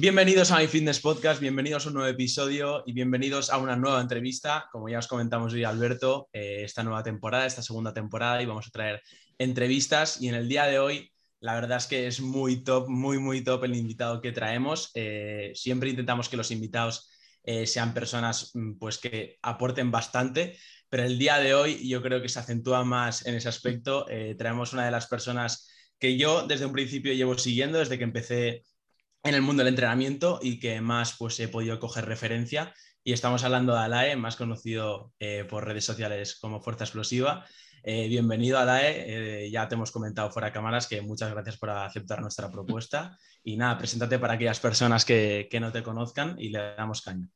Bienvenidos a My Fitness Podcast, bienvenidos a un nuevo episodio y bienvenidos a una nueva entrevista. Como ya os comentamos hoy, Alberto, eh, esta nueva temporada, esta segunda temporada, y vamos a traer entrevistas. Y en el día de hoy, la verdad es que es muy top, muy, muy top el invitado que traemos. Eh, siempre intentamos que los invitados eh, sean personas mm, pues, que aporten bastante, pero el día de hoy yo creo que se acentúa más en ese aspecto. traemos una de las personas que yo desde un principio llevo siguiendo, desde que empecé en el mundo del entrenamiento y que más pues he podido coger referencia. Y estamos hablando de Alae, más conocido eh, por redes sociales como Fuerza Explosiva. Eh, bienvenido Alae, eh, ya te hemos comentado fuera de cámaras que muchas gracias por aceptar nuestra propuesta. Y nada, preséntate para aquellas personas que, no te conozcan y le damos caña.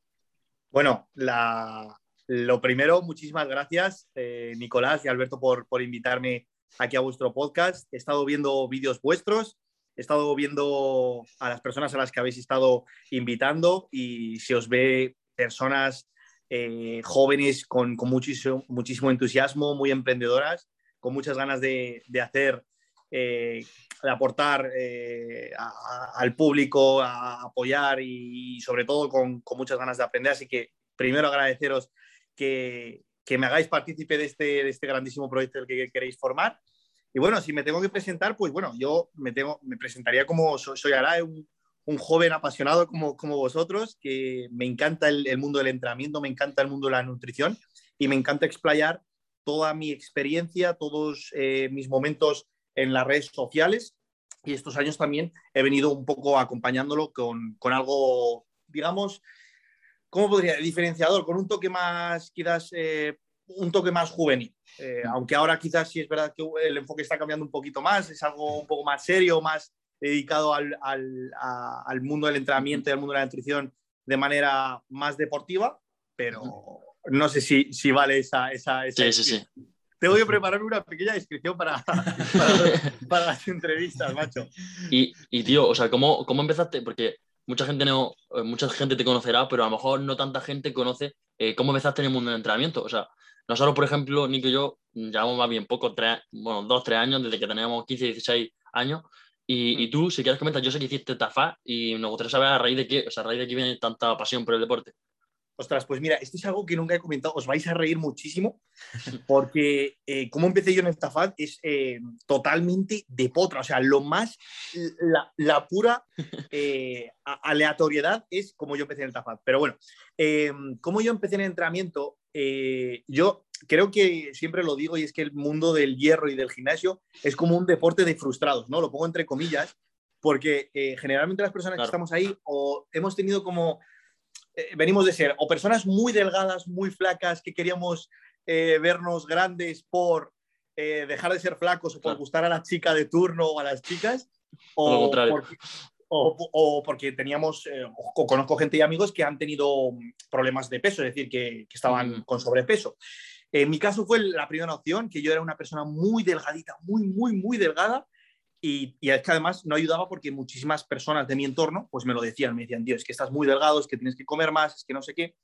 Bueno, lo primero, muchísimas gracias Nicolás y Alberto por, por invitarme aquí a vuestro podcast. He estado viendo vídeos vuestros, he estado viendo a las personas a las que habéis estado invitando y se os ve personas eh, jóvenes con, muchísimo, muchísimo, entusiasmo, muy emprendedoras, con muchas ganas de, hacer, eh, de aportar eh, al público, a apoyar y, sobre todo con, muchas ganas de aprender. Así que primero agradeceros que, me hagáis partícipe de este, de este grandísimo proyecto del que queréis formar y bueno, si me tengo que presentar, pues bueno, yo me, tengo, me presentaría como soy, soy un, joven apasionado como, como vosotros, que me encanta el, el, mundo del entrenamiento, me encanta el mundo de la nutrición y me encanta explayar toda mi experiencia, todos eh, mis momentos en las redes sociales. Y estos años también he venido un poco acompañándolo con, con algo, digamos, ¿cómo podría? Diferenciador, con un toque más quizás eh, un toque más juvenil. Eh, aunque ahora quizás sí es verdad que el enfoque está cambiando un poquito más, es algo un poco más serio, más dedicado al, al, mundo del entrenamiento y al mundo de la nutrición de manera más deportiva, pero no sé si, si vale esa... esa, sí, sí, sí. Tengo que preparar una pequeña descripción para, para, las entrevistas, macho. Y, y, tío, o sea, ¿cómo, ¿cómo empezaste? Porque mucha gente, no, eh, mucha gente te conocerá, pero a lo mejor no tanta gente conoce eh, cómo empezaste en el mundo del entrenamiento. O sea, nosotros, por ejemplo, Nico y yo llevamos más bien poco, tres, bueno, dos, tres años, desde que teníamos 15, 16 años. Y, y, mm. tú, si quieres comentar, yo sé que hiciste TAFA y me gustaría saber a raíz de qué, o sea, a raíz de qué viene tanta pasión por el deporte. Ostras, pues mira, esto es algo que nunca he comentado, os vais a reír muchísimo, porque eh, cómo empecé yo en el TAFAT es eh, totalmente de potra, o sea, lo más, la, la pura eh, aleatoriedad es como yo empecé en el TAFAT. Pero bueno, como yo empecé en el entrenamiento, yo creo que siempre lo digo y es que el mundo del hierro y del gimnasio es como un deporte de frustrados, ¿no? Lo pongo entre comillas, porque generalmente las personas que estamos ahí o hemos tenido como eh, venimos de ser o personas muy delgadas, muy flacas, que queríamos eh, vernos grandes por eh, dejar de ser flacos o por gustar a la chica de turno o a las chicas, o, porque, o, porque teníamos, o conozco gente y amigos que han tenido problemas de peso, es decir, que, que estaban con sobrepeso. En mi caso fue la primera opción, que yo era una persona muy delgadita, muy, muy, muy delgada, y, es que además no ayudaba porque muchísimas personas de mi entorno pues me lo decían, me decían, Dios, es que estás muy delgado, es que tienes que comer más, es que no sé qué.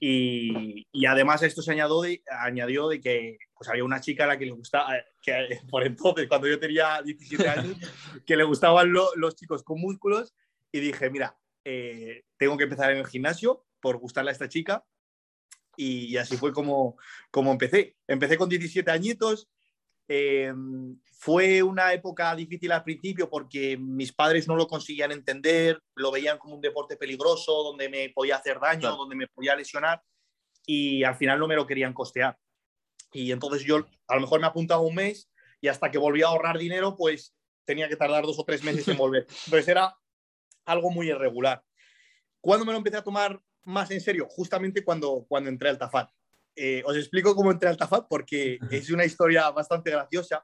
Y, y además esto se añadió de, añadió de que pues había una chica a la que le gustaba, que por entonces, cuando yo tenía 17 años, que le gustaban los chicos con músculos y dije, mira, eh, tengo que empezar en el gimnasio por gustarle a esta chica. Y, así fue como, como empecé. Empecé con 17 añitos, eh, fue una época difícil al principio porque mis padres no lo conseguían entender, lo veían como un deporte peligroso, donde me podía hacer daño, donde me podía lesionar y al final no me lo querían costear. Y entonces yo a lo mejor me apuntaba un mes y hasta que volví a ahorrar dinero, pues tenía que tardar dos o tres meses en volver. Entonces era algo muy irregular. ¿Cuándo me lo empecé a tomar más en serio? Justamente cuando, cuando entré al Tafat. Eh, os explico cómo entré al Tafat porque es una historia bastante graciosa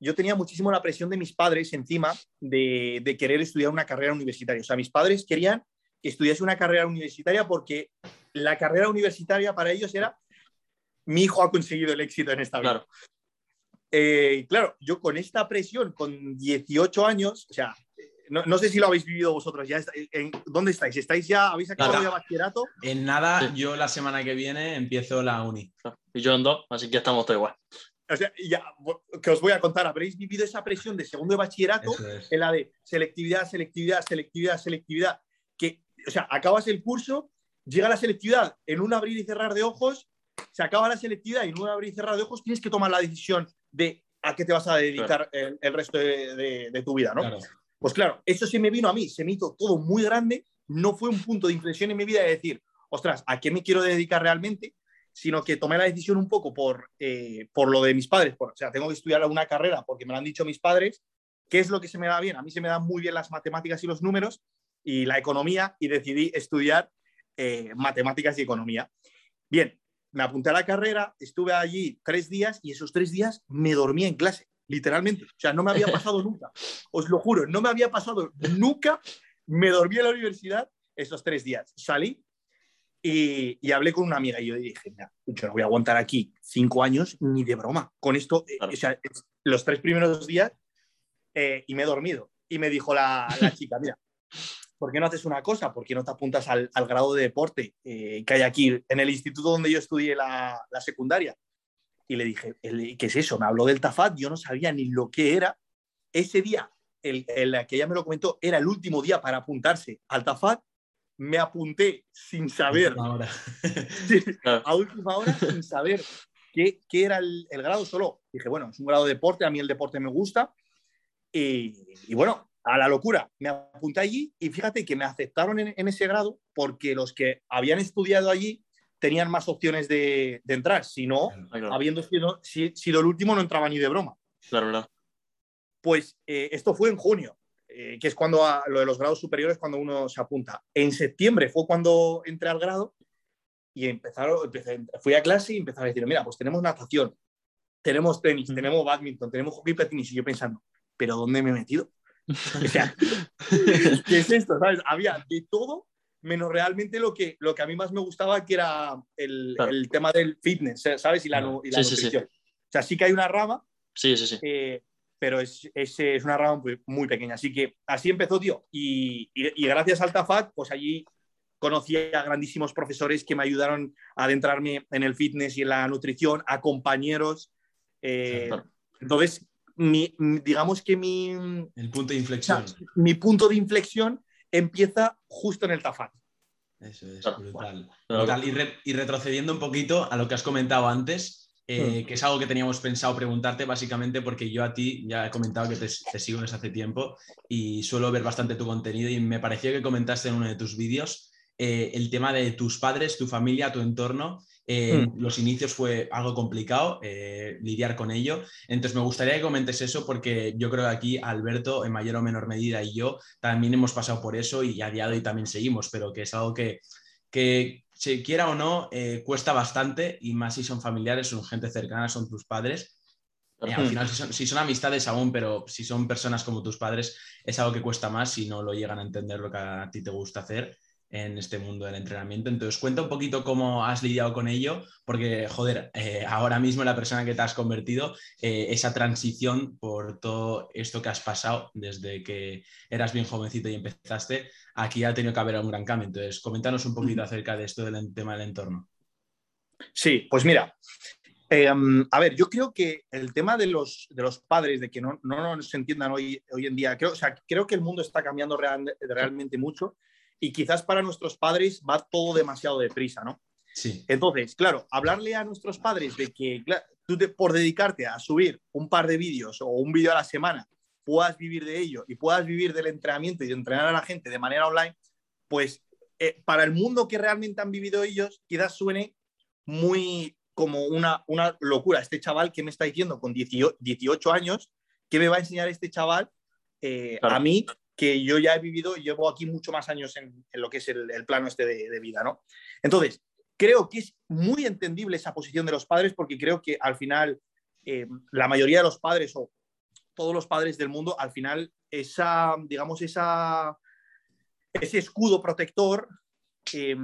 yo tenía muchísimo la presión de mis padres encima de, de, querer estudiar una carrera universitaria. O sea, mis padres querían que estudiase una carrera universitaria porque la carrera universitaria para ellos era mi hijo ha conseguido el éxito en esta vida. Claro. Eh, claro, yo con esta presión, con 18 años, o sea, no, no sé si lo habéis vivido vosotros ya. está- en- ¿Dónde estáis? ¿Estáis ya? ¿Habéis acabado Nada. ya bachillerato? En nada, Sí. yo la semana que viene empiezo la uni. Y yo en dos, así que estamos todos igual. O sea, ya, que os voy a contar, habréis vivido esa presión de segundo de bachillerato es. en la de selectividad, selectividad, selectividad, selectividad, que, o sea, acabas el curso, llega la selectividad en un abrir y cerrar de ojos, se acaba la selectividad y en un abrir y cerrar de ojos tienes que tomar la decisión de a qué te vas a dedicar el, el resto de, de- de tu vida, ¿no? Claro. Pues claro, eso se me vino a mí, se me hizo todo muy grande, no fue un punto de inflexión en mi vida de decir, ostras, ¿a qué me quiero dedicar realmente? Sino que tomé la decisión un poco por, eh, por lo de mis padres, o sea, tengo que estudiar una carrera porque me lo han dicho mis padres, ¿qué es lo que se me da bien? A mí se me dan muy bien las matemáticas y los números y la economía y decidí estudiar eh, matemáticas y economía. Bien, me apunté a la carrera, estuve allí tres días y esos tres días me dormí en clase, literalmente. O sea, no me había pasado nunca. Os lo juro, no me había pasado nunca. Me dormí en la universidad esos tres días. Salí y, y hablé con una amiga y yo dije, mira, yo no voy a aguantar aquí cinco años ni de broma. Con esto, eh, Claro. o sea, los tres primeros días eh, y me he dormido. Y me dijo la, la chica, mira, ¿por qué no haces una cosa? ¿Por qué no te apuntas al, al grado de deporte eh, que hay aquí en el instituto donde yo estudié la, la secundaria? Y le dije, "El- ¿qué es eso? Me habló del TAFAT, yo no sabía ni lo que era. Ese día, el, el que ella me lo comentó, era el último día para apuntarse al TAFAT. Me apunté sin saber, Ahora. Claro. a última hora, sin saber qué, qué era el, el grado. Solo dije, bueno, es un grado de deporte, a mí el deporte me gusta. Y, y bueno, a la locura, me apunté allí y fíjate que me aceptaron en, en ese grado porque los que habían estudiado allí tenían más opciones de, de entrar. Si no, claro, habiendo sido, si- sido el último, no entraba ni de broma. claro, claro. Pues eh, esto fue en junio, eh, que es cuando a- lo de los grados superiores, cuando uno se apunta. En septiembre fue cuando entré al grado y empezaron, empecé- fui a clase y empezaron a decir, mira, pues tenemos natación, tenemos tenis, Ujú. tenemos badminton, tenemos hockey patines. Y yo pensando, ¿pero dónde me he metido? O sea, ¿qué es esto? ¿Sabes? Había de todo menos realmente lo que, lo que a mí más me gustaba, que era el, Claro. el tema del fitness, ¿sabes? Y la, y la Sí, sí, sí. nutrición. O sea, sí que hay una rama, Sí, sí, sí. eh, pero es, es, es una rama muy, muy pequeña. Así que así empezó, tío. Y, y- y gracias al TAFAT, pues allí conocí a grandísimos profesores que me ayudaron a adentrarme en el fitness y en la nutrición, a compañeros. eh, Claro. Entonces, mi- digamos que mi, El punto de o sea, inflexión. mi punto de inflexión empieza justo en el TAFAT. Eso es brutal. Y, re- y retrocediendo un poquito a lo que has comentado antes, eh, que es algo que teníamos pensado preguntarte básicamente porque yo a ti ya he comentado que te, te sigo desde hace tiempo y suelo ver bastante tu contenido y me pareció que comentaste en uno de tus vídeos eh, el tema de tus padres, tu familia, tu entorno. Eh, Los inicios fue algo complicado eh, lidiar con ello. Entonces me gustaría que comentes eso porque yo creo que aquí Alberto, en mayor o menor medida, y yo también hemos pasado por eso y a día de hoy también seguimos, pero que es algo que, que se quiera o no, eh, cuesta bastante y más si son familiares, son gente cercana, son tus padres. Eh, al final, si son, si son amistades aún, pero si son personas como tus padres, es algo que cuesta más si no lo llegan a entender lo que a ti te gusta hacer en este mundo del entrenamiento. Entonces, cuenta un poquito cómo has lidiado con ello, porque, joder, eh, ahora mismo la persona que te has convertido, eh, esa transición por todo esto que has pasado desde que eras bien jovencito y empezaste, aquí ha tenido que haber un gran cambio. Entonces, coméntanos un poquito acerca de esto del tema del entorno. Sí, pues mira, eh, a ver, yo creo que el tema de los, de los padres, de que no, no nos entiendan hoy, hoy en día, creo, o sea, creo que el mundo está cambiando real- realmente mucho y quizás para nuestros padres va todo demasiado deprisa, ¿no? Sí, Entonces, claro, hablarle a nuestros padres de que tú te- por dedicarte a subir un par de vídeos o un vídeo a la semana puedas vivir de ello y puedas vivir del entrenamiento y de entrenar a la gente de manera online, pues eh, para el mundo que realmente han vivido ellos, quizás suene muy como una, una locura. Este chaval que me está diciendo con 18, 18 años, ¿qué me va a enseñar este chaval eh, Claro. a mí? Que yo ya he vivido, llevo aquí mucho más años en, en lo que es el, el plano este de, de vida, ¿no? Entonces, creo que es muy entendible esa posición de los padres porque creo que al final eh, la mayoría de los padres o todos los padres del mundo, al final esa, digamos, esa, ese escudo protector eh,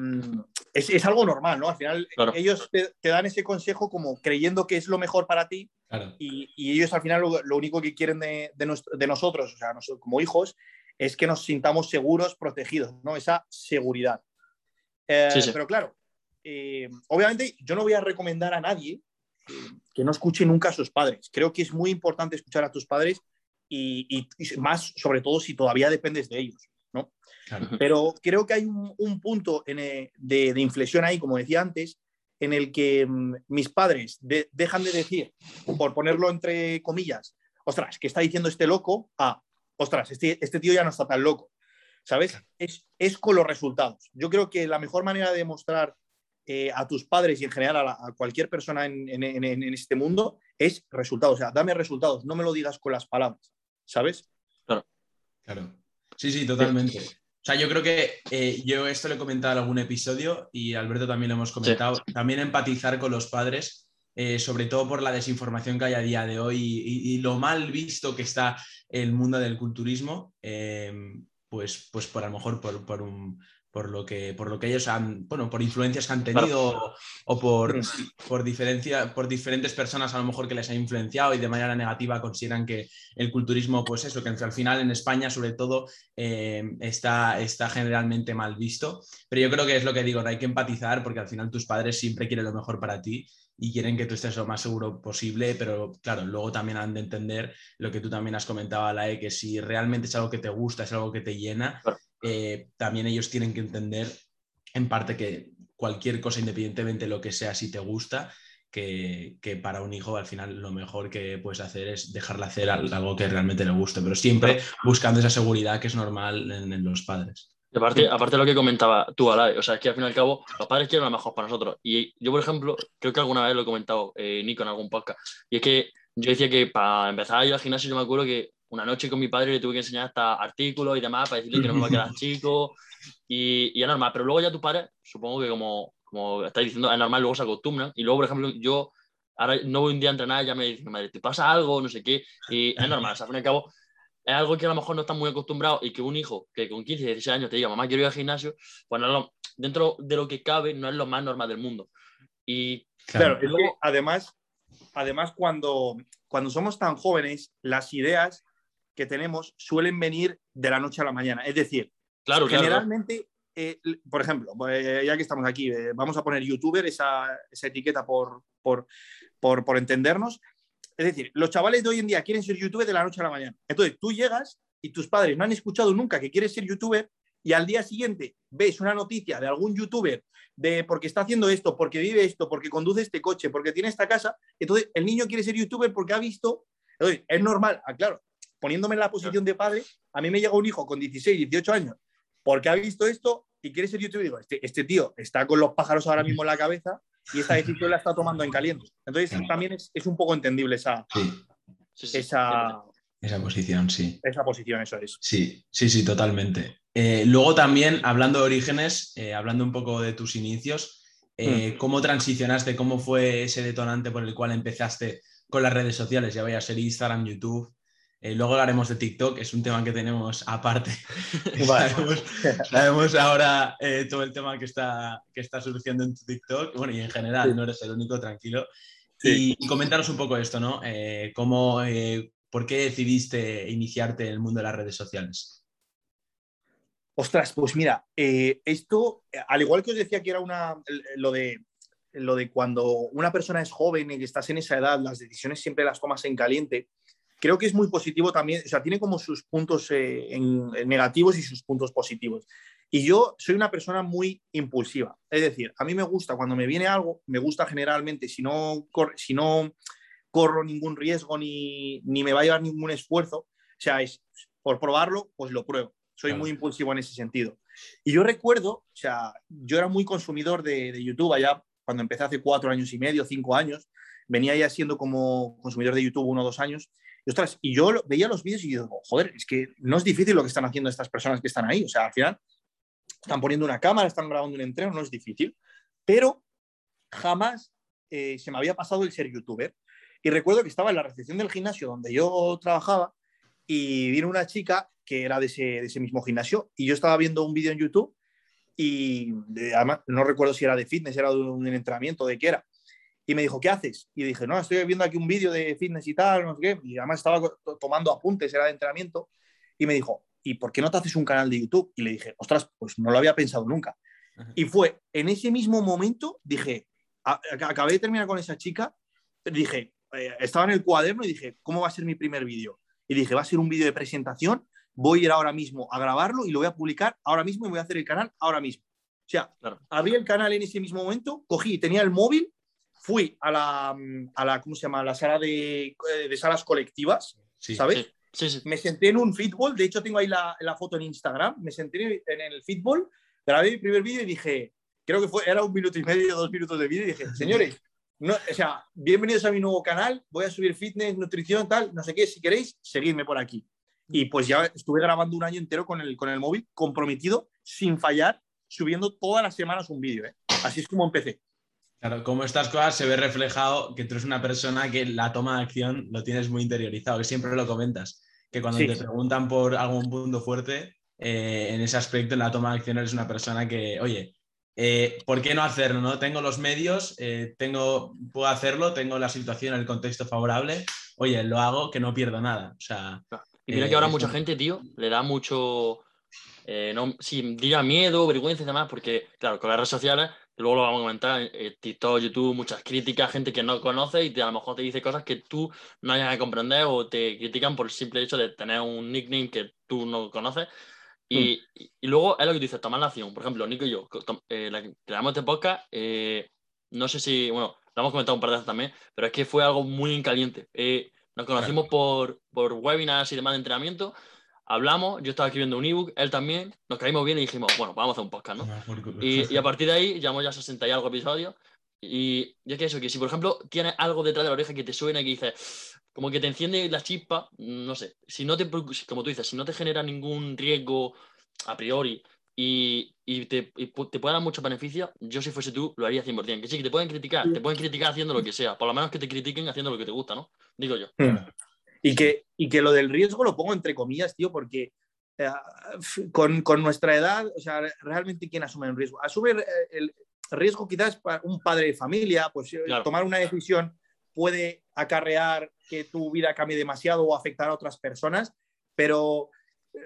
es, algo normal, ¿no? Al final ellos te, dan ese consejo como creyendo que es lo mejor para ti y, ellos al final lo, único que quieren de, nosotros, o sea, nosotros, como hijos, es que nos sintamos seguros, protegidos, ¿no? Esa seguridad. Eh, pero claro, eh, obviamente yo no voy a recomendar a nadie eh, que no escuche nunca a sus padres. Creo que es muy importante escuchar a tus padres y más, sobre todo, si todavía dependes de ellos. Pero creo que hay un, punto eh, de, inflexión ahí, como decía antes, en el que mm, mis padres dejan de decir, por ponerlo entre comillas, ostras, ¿qué está diciendo este loco? Ah, ostras, este, este tío ya no está tan loco. ¿Sabes? Es, es, con los resultados. Yo creo que la mejor manera de mostrar eh, a tus padres y en general a, cualquier persona en, en, este mundo es resultados. O sea, dame resultados, no me lo digas con las palabras. ¿Sabes? Claro. Claro. Sí, sí, totalmente. O sea, yo creo que eh, yo esto lo he comentado en algún episodio y Alberto también lo hemos comentado. También empatizar con los padres, eh, sobre todo por la desinformación que hay a día de hoy y, lo mal visto que está el mundo del culturismo, eh, pues, pues por a lo mejor por un, por lo que, por lo que ellos han, bueno, por influencias que han tenido o, por, por, diferencia, por diferentes personas a lo mejor que les ha influenciado y de manera negativa consideran que el culturismo, pues eso, que al final en España sobre todo eh, está, está generalmente mal visto. Pero yo creo que es lo que digo, no hay que empatizar porque al final tus padres siempre quieren lo mejor para ti y quieren que tú estés lo más seguro posible, pero claro, luego también han de entender lo que tú también has comentado, Alae, que si realmente es algo que te gusta, es algo que te llena, eh, también ellos tienen que entender en parte que cualquier cosa, independientemente de lo que sea, si te gusta, que, para un hijo al final lo mejor que puedes hacer es dejarle hacer algo que realmente le guste, pero siempre buscando esa seguridad que es normal en, los padres. Aparte, aparte de lo que comentaba tú, Alay, o sea, es que al fin y al cabo los padres quieren lo mejor para nosotros. Y yo, por ejemplo, creo que alguna vez lo he comentado eh, Nico en algún podcast, y es que yo decía que para empezar a ir al gimnasio yo me acuerdo que una noche con mi padre le tuve que enseñar hasta artículos y demás para decirle que no me va a quedar chico y, y es normal, pero luego ya tu padre, supongo que como, como estáis diciendo, es normal, luego se acostumbran y luego, por ejemplo, yo ahora no voy un día a entrenar ya me dicen, madre, ¿te pasa algo? No sé qué, y es normal, o sea, al fin y al cabo es algo que a lo mejor no está muy acostumbrado y que un hijo que con 15, 16 años te diga, mamá, quiero ir al gimnasio, pues dentro de lo que cabe no es lo más normal del mundo. Y claro, luego, además, además cuando, cuando somos tan jóvenes, las ideas que tenemos suelen venir de la noche a la mañana. Es decir, claro, generalmente, eh, por ejemplo, eh, ya que estamos aquí, eh, vamos a poner youtuber, esa, etiqueta por, por, por, entendernos. Es decir, los chavales de hoy en día quieren ser youtuber de la noche a la mañana. Entonces, tú llegas y tus padres no han escuchado nunca que quieres ser youtuber y al día siguiente ves una noticia de algún youtuber de porque está haciendo esto, porque vive esto, porque conduce este coche, porque tiene esta casa, entonces el niño quiere ser youtuber porque ha visto, es normal, ah, claro, poniéndome en la posición de padre, a mí me llega un hijo con 16, 18 años, porque ha visto esto y quiere ser youtuber. Digo, este, este, tío está con los pájaros ahora mismo en la cabeza y esta decisión la está tomando en caliente. Entonces también es, un poco entendible esa, esa, esa posición, sí. Esa posición, eso es. Sí, sí, sí, totalmente. Eh, luego también, hablando de orígenes, eh, hablando un poco de tus inicios, eh, mm. ¿cómo transicionaste? ¿Cómo fue ese detonante por el cual empezaste con las redes sociales? Ya vaya a ser Instagram, YouTube. Eh, luego hablaremos de TikTok, es un tema que tenemos aparte. sabemos, ahora eh, todo el tema que está, que está surgiendo en tu TikTok. Bueno, y en general, no eres el único, tranquilo. Y, coméntanos un poco esto, ¿no? Eh, ¿cómo, ¿Por qué decidiste iniciarte en el mundo de las redes sociales? Ostras, pues mira, esto, al igual que os decía que era una, lo de, lo de cuando una persona es joven y estás en esa edad, las decisiones siempre las tomas en caliente creo que es muy positivo también, o sea, tiene como sus puntos eh, negativos y sus puntos positivos. Y yo soy una persona muy impulsiva, es decir, a mí me gusta cuando me viene algo, me gusta generalmente, si no, si no corro ningún riesgo ni, ni me va a llevar ningún esfuerzo, o sea, es por probarlo, pues lo pruebo. Soy muy impulsivo en ese sentido. Y yo recuerdo, o sea, yo era muy consumidor de, de YouTube allá cuando empecé hace cuatro años y medio, cinco años, venía ya siendo como consumidor de YouTube uno o dos años, y, ostras, y yo veía los vídeos y digo, joder, es que no es difícil lo que están haciendo estas personas que están ahí. O sea, al final están poniendo una cámara, están grabando un entreno, no es difícil. Pero jamás eh, se me había pasado el ser youtuber. Y recuerdo que estaba en la recepción del gimnasio donde yo trabajaba y vino una chica que era de ese, de ese mismo gimnasio y yo estaba viendo un vídeo en YouTube y además no recuerdo si era de fitness, era de un entrenamiento, de qué era. Y me dijo, ¿qué haces? Y dije, no, estoy viendo aquí un vídeo de fitness y tal, no sé qué. Y además estaba tomando apuntes, era de entrenamiento. Y me dijo, ¿y por qué no te haces un canal de YouTube? Y le dije, ostras, pues no lo había pensado nunca. Y fue en ese mismo momento, dije, acabé de terminar con esa chica, dije, eh, estaba en el cuaderno y dije, ¿cómo va a ser mi primer vídeo? Y dije, va a ser un vídeo de presentación, voy a ir ahora mismo a grabarlo y lo voy a publicar ahora mismo y voy a hacer el canal ahora mismo. O sea, abrí el canal en ese mismo momento, cogí, tenía el móvil, fui a la, a la ¿cómo se llama? La sala de, eh, de salas colectivas, ¿sabes? Sí, sí. Me senté en un fútbol, de hecho tengo ahí la, la, foto en Instagram, me senté en el fútbol, grabé mi primer vídeo y dije, creo que fue, era un minuto y medio, dos minutos de vídeo y dije, señores, no, o sea, bienvenidos a mi nuevo canal, voy a subir fitness, nutrición, tal, no sé qué, si queréis, seguidme por aquí. Y pues ya estuve grabando un año entero con el, con el móvil, comprometido, sin fallar, subiendo todas las semanas un vídeo. ¿eh? Así es como empecé. Claro, como estas cosas se ve reflejado que tú eres una persona que la toma de acción lo tienes muy interiorizado, que siempre lo comentas, que cuando te preguntan por algún punto fuerte, eh, en ese aspecto, en la toma de acción eres una persona que, oye, eh, ¿por qué no hacerlo? No? Tengo los medios, eh, tengo, puedo hacerlo, tengo la situación, el contexto favorable, oye, lo hago, que no pierdo nada. O sea, y mira que ahora mucha gente, tío, le da mucho, no, sí, diría miedo, vergüenza y demás, porque, claro, con las redes sociales luego lo vamos a comentar, eh, TikTok, YouTube, muchas críticas, gente que no conoce y te, a lo mejor te dice cosas que tú no hayas que comprender o te critican por el simple hecho de tener un nickname que tú no conoces. Y, mm. y, luego es lo que tú dices, tomar la acción. Por ejemplo, Nico y yo, eh, la, creamos este podcast, eh, no sé si, bueno, lo hemos comentado un par de veces también, pero es que fue algo muy caliente. Eh, nos conocimos por, por webinars y demás de entrenamiento hablamos, yo estaba escribiendo un ebook, él también, nos caímos bien y dijimos, bueno, vamos a hacer un podcast, ¿no? Y, y, a partir de ahí llevamos ya 60 y algo episodios. Y yo que eso, que si por ejemplo tienes algo detrás de la oreja que te suena y que dices, como que te enciende la chispa, no sé, si no te, como tú dices, si no te genera ningún riesgo a priori y, y te, y te puede dar mucho beneficio, yo si fuese tú lo haría 100%. Que sí, que te pueden criticar, te pueden criticar haciendo lo que sea, por lo menos que te critiquen haciendo lo que te gusta, ¿no? Digo yo. Y que, y que lo del riesgo lo pongo entre comillas, tío, porque eh, con, con, nuestra edad, o sea, realmente ¿quién asume el riesgo? Asume eh, el riesgo quizás para un padre de familia, pues eh, tomar una decisión puede acarrear que tu vida cambie demasiado o afectar a otras personas, pero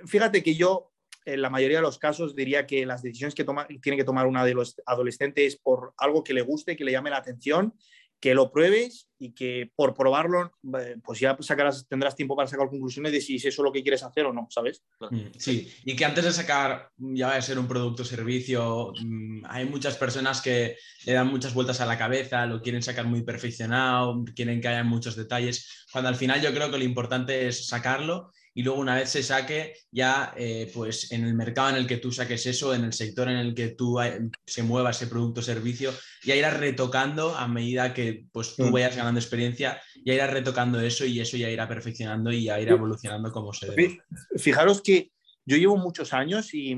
fíjate que yo en la mayoría de los casos diría que las decisiones que toma, tiene que tomar una de los adolescentes es por algo que le guste, que le llame la atención que lo pruebes y que por probarlo, eh, pues ya sacarás, tendrás tiempo para sacar conclusiones de si es eso lo que quieres hacer o no, ¿sabes? Mm, sí, y que antes de sacar, ya va a ser un producto o servicio, mm, hay muchas personas que le dan muchas vueltas a la cabeza, lo quieren sacar muy perfeccionado, quieren que haya muchos detalles, cuando al final yo creo que lo importante es sacarlo y luego una vez se saque, ya eh, pues en el mercado en el que tú saques eso, en el sector en el que tú se mueva ese producto o servicio, ya irás retocando a medida que pues tú mm. vayas ganando experiencia, ya irás retocando eso y eso ya irá perfeccionando y ya irá evolucionando como se debe. Fijaros que yo llevo muchos años y,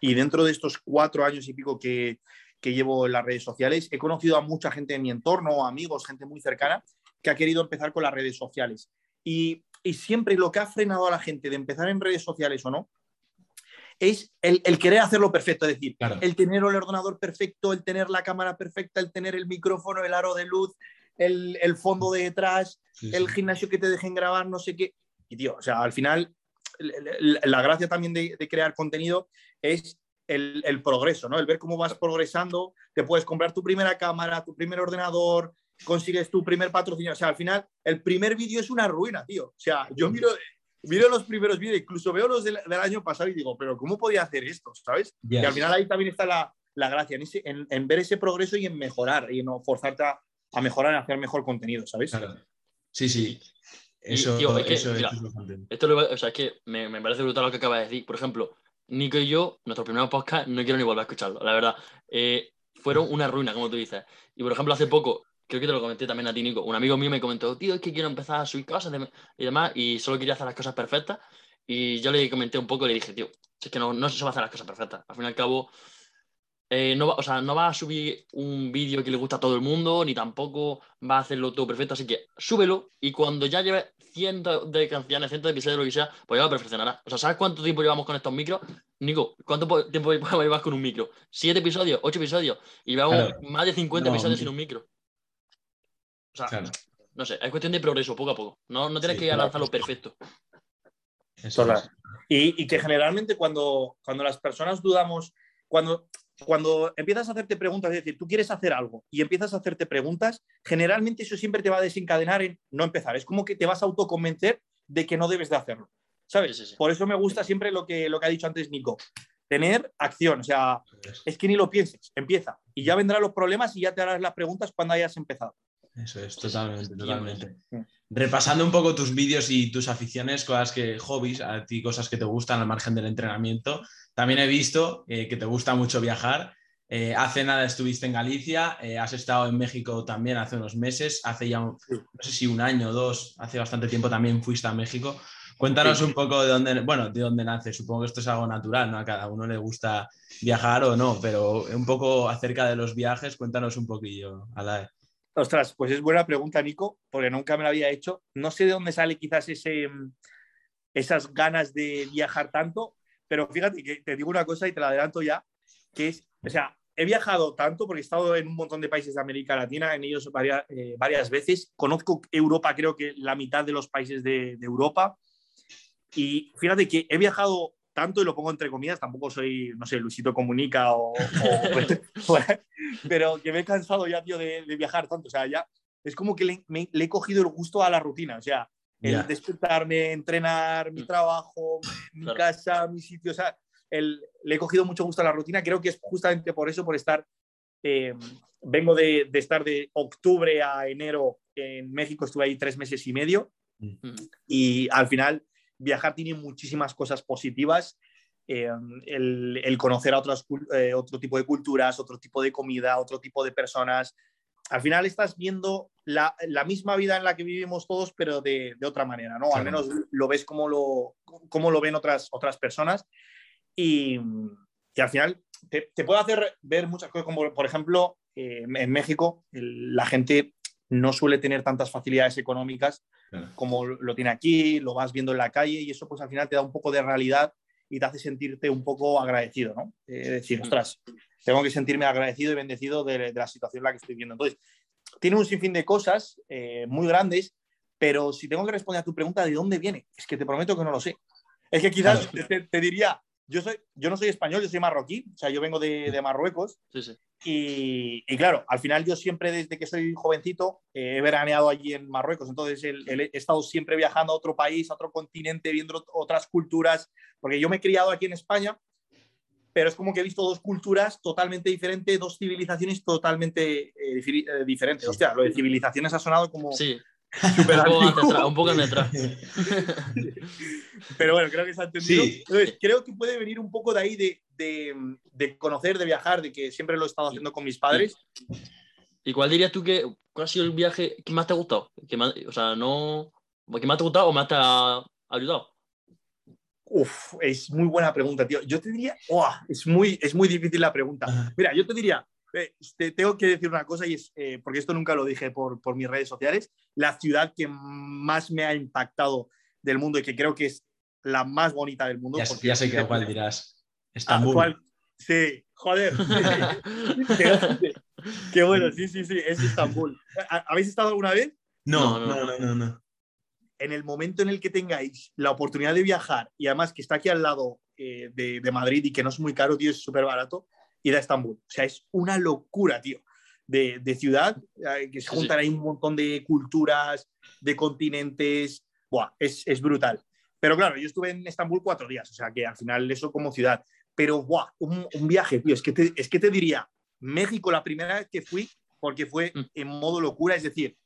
y dentro de estos cuatro años y pico que, que llevo en las redes sociales, he conocido a mucha gente en mi entorno, amigos, gente muy cercana, que ha querido empezar con las redes sociales. Y y siempre lo que ha frenado a la gente de empezar en redes sociales o no, es el, querer hacerlo perfecto, es decir, el tener el ordenador perfecto, el tener la cámara perfecta, el tener el micrófono, el aro de luz, el, fondo de detrás, el gimnasio que te dejen grabar, no sé qué. Y tío, o sea, al final, la, gracia también de, crear contenido es el, el, progreso, ¿no? El ver cómo vas progresando, te puedes comprar tu primera cámara, tu primer ordenador, consigues tu primer patrocinio. O sea, al final, el primer vídeo es una ruina, tío. O sea, yo miro, miro los primeros vídeos, incluso veo los del, año pasado y digo, pero ¿cómo podía hacer esto? ¿Sabes? Y al final ahí también está la, la gracia, en, en, ver ese progreso y en mejorar, y no forzarte a, a mejorar, a hacer mejor contenido, ¿sabes? Sí, sí. Eso, es que, eso esto lo, o sea, es que me, me, parece brutal lo que acaba de decir. Por ejemplo, Nico y yo, nuestro primer podcast, no quiero ni volver a escucharlo, la verdad. Eh, fueron una ruina, como tú dices. Y por ejemplo, hace poco creo que te lo comenté también a ti, Nico. Un amigo mío me comentó, tío, es que quiero empezar a subir cosas y demás, y solo quería hacer las cosas perfectas. Y yo le comenté un poco y le dije, tío, es que no, no se va a hacer las cosas perfectas. Al fin y al cabo, eh, no, va, o sea, no va a subir un vídeo que le gusta a todo el mundo, ni tampoco va a hacerlo todo perfecto. Así que súbelo y cuando ya lleve cientos de canciones, cientos de episodios, lo que sea, pues ya lo perfeccionará. O sea, ¿sabes cuánto tiempo llevamos con estos micros? Nico, ¿cuánto tiempo llevas con un micro? ¿Siete episodios? ¿Ocho episodios? Y llevamos más de 50 episodios sin un micro. O sea, no sé, es cuestión de progreso, poco a poco. No, no tienes que lanzarlo perfecto. Eso y, y, que generalmente cuando, cuando las personas dudamos, cuando, cuando empiezas a hacerte preguntas, es decir, tú quieres hacer algo y empiezas a hacerte preguntas, generalmente eso siempre te va a desencadenar en no empezar. Es como que te vas a autoconvencer de que no debes de hacerlo. ¿Sabes? Por eso me gusta siempre lo que, lo que ha dicho antes Nico. Tener acción, o sea, es que ni lo pienses, empieza y ya vendrán los problemas y ya te harás las preguntas cuando hayas empezado. Eso es, totalmente, totalmente. Repasando un poco tus vídeos y tus aficiones, cosas que, hobbies, a ti cosas que te gustan al margen del entrenamiento. También he visto eh, que te gusta mucho viajar. Eh, hace nada estuviste en Galicia, eh, has estado en México también hace unos meses, hace ya, no sé si un año o dos, hace bastante tiempo también fuiste a México. Cuéntanos un poco de dónde, bueno, de dónde nace. Supongo que esto es algo natural, ¿no? A cada uno le gusta viajar o no, pero un poco acerca de los viajes, cuéntanos un poquillo, Alae. Ostras, pues es buena pregunta, Nico, porque nunca me la había hecho. No sé de dónde sale quizás ese, esas ganas de viajar tanto, pero fíjate que te digo una cosa y te la adelanto ya, que es, o sea, he viajado tanto porque he estado en un montón de países de América Latina, en ellos varias, eh, varias veces. Conozco Europa, creo que la mitad de los países de, de Europa. Y fíjate que he viajado tanto, y lo pongo entre comillas, tampoco soy, no sé, Luisito Comunica o... pero que me he cansado ya, tío, de, viajar tanto. O sea, ya es como que le, he cogido el gusto a la rutina. O sea, el despertarme, entrenar, mi mm. trabajo, mi casa, mi sitio. O sea, el, le he cogido mucho gusto a la rutina. Creo que es justamente por eso, por estar... Eh, vengo de, de, estar de octubre a enero en México, estuve ahí tres meses y medio. Mm. Y al final viajar tiene muchísimas cosas positivas. Eh, el, conocer a otros, eh, otro tipo de culturas, otro tipo de comida, otro tipo de personas. Al final estás viendo la, misma vida en la que vivimos todos, pero de, otra manera, ¿no? Al menos lo ves como lo, como lo ven otras, otras personas. Y, al final te, puede hacer ver muchas cosas, como por ejemplo, eh, en México la gente no suele tener tantas facilidades económicas como lo tiene aquí, lo vas viendo en la calle y eso pues al final te da un poco de realidad y te hace sentirte un poco agradecido, ¿no? Es decir, ostras, tengo que sentirme agradecido y bendecido de, la situación en la que estoy viendo. Entonces, tiene un sinfín de cosas eh, muy grandes, pero si tengo que responder a tu pregunta, ¿de dónde viene? Es que te prometo que no lo sé. Es que quizás te, diría, yo, soy, yo no soy español, yo soy marroquí, o sea, yo vengo de, de Marruecos. Sí, sí. Y, claro, al final yo siempre desde que soy jovencito eh, he veraneado allí en Marruecos, entonces he estado siempre viajando a otro país, a otro continente, viendo otras culturas, porque yo me he criado aquí en España, pero es como que he visto dos culturas totalmente diferentes, dos civilizaciones totalmente eh, eh, diferentes. Hostia, lo de civilizaciones ha sonado como... Sí. Un, poco detrás. Pero bueno, creo que se ha entendido. Entonces, creo que puede venir un poco de ahí de, de, conocer, de viajar, de que siempre lo he estado haciendo con mis padres. ¿Y cuál dirías tú que cuál ha sido el viaje que más te ha gustado? Que más, o sea, no. ¿Que más te ha gustado o más te ha ayudado? Uf, es muy buena pregunta, tío. Yo te diría, oh, es, muy, es muy difícil la pregunta. Mira, yo te diría, te tengo que decir una cosa y es, eh, porque esto nunca lo dije por, por mis redes sociales, la ciudad que más me ha impactado del mundo y que creo que es la más bonita del mundo. Ya, ya sé que cuál dirás. Estambul. Sí, joder. Qué bueno, sí, sí, sí, es Estambul. ¿Habéis estado alguna vez? No, no, no, no, no. En el momento en el que tengáis la oportunidad de viajar y además que está aquí al lado eh, de, Madrid y que no es muy caro, tío, es súper barato, ir a Estambul. O sea, es una locura, tío, de, ciudad, eh, que se juntan ahí un montón de culturas, de continentes. Buah, es, es brutal. Pero claro, yo estuve en Estambul cuatro días, o sea que al final eso como ciudad pero ¡buah! Un, viaje, tío, es que, te, es que te diría, México la primera vez que fui, porque fue mm. en modo locura, es decir,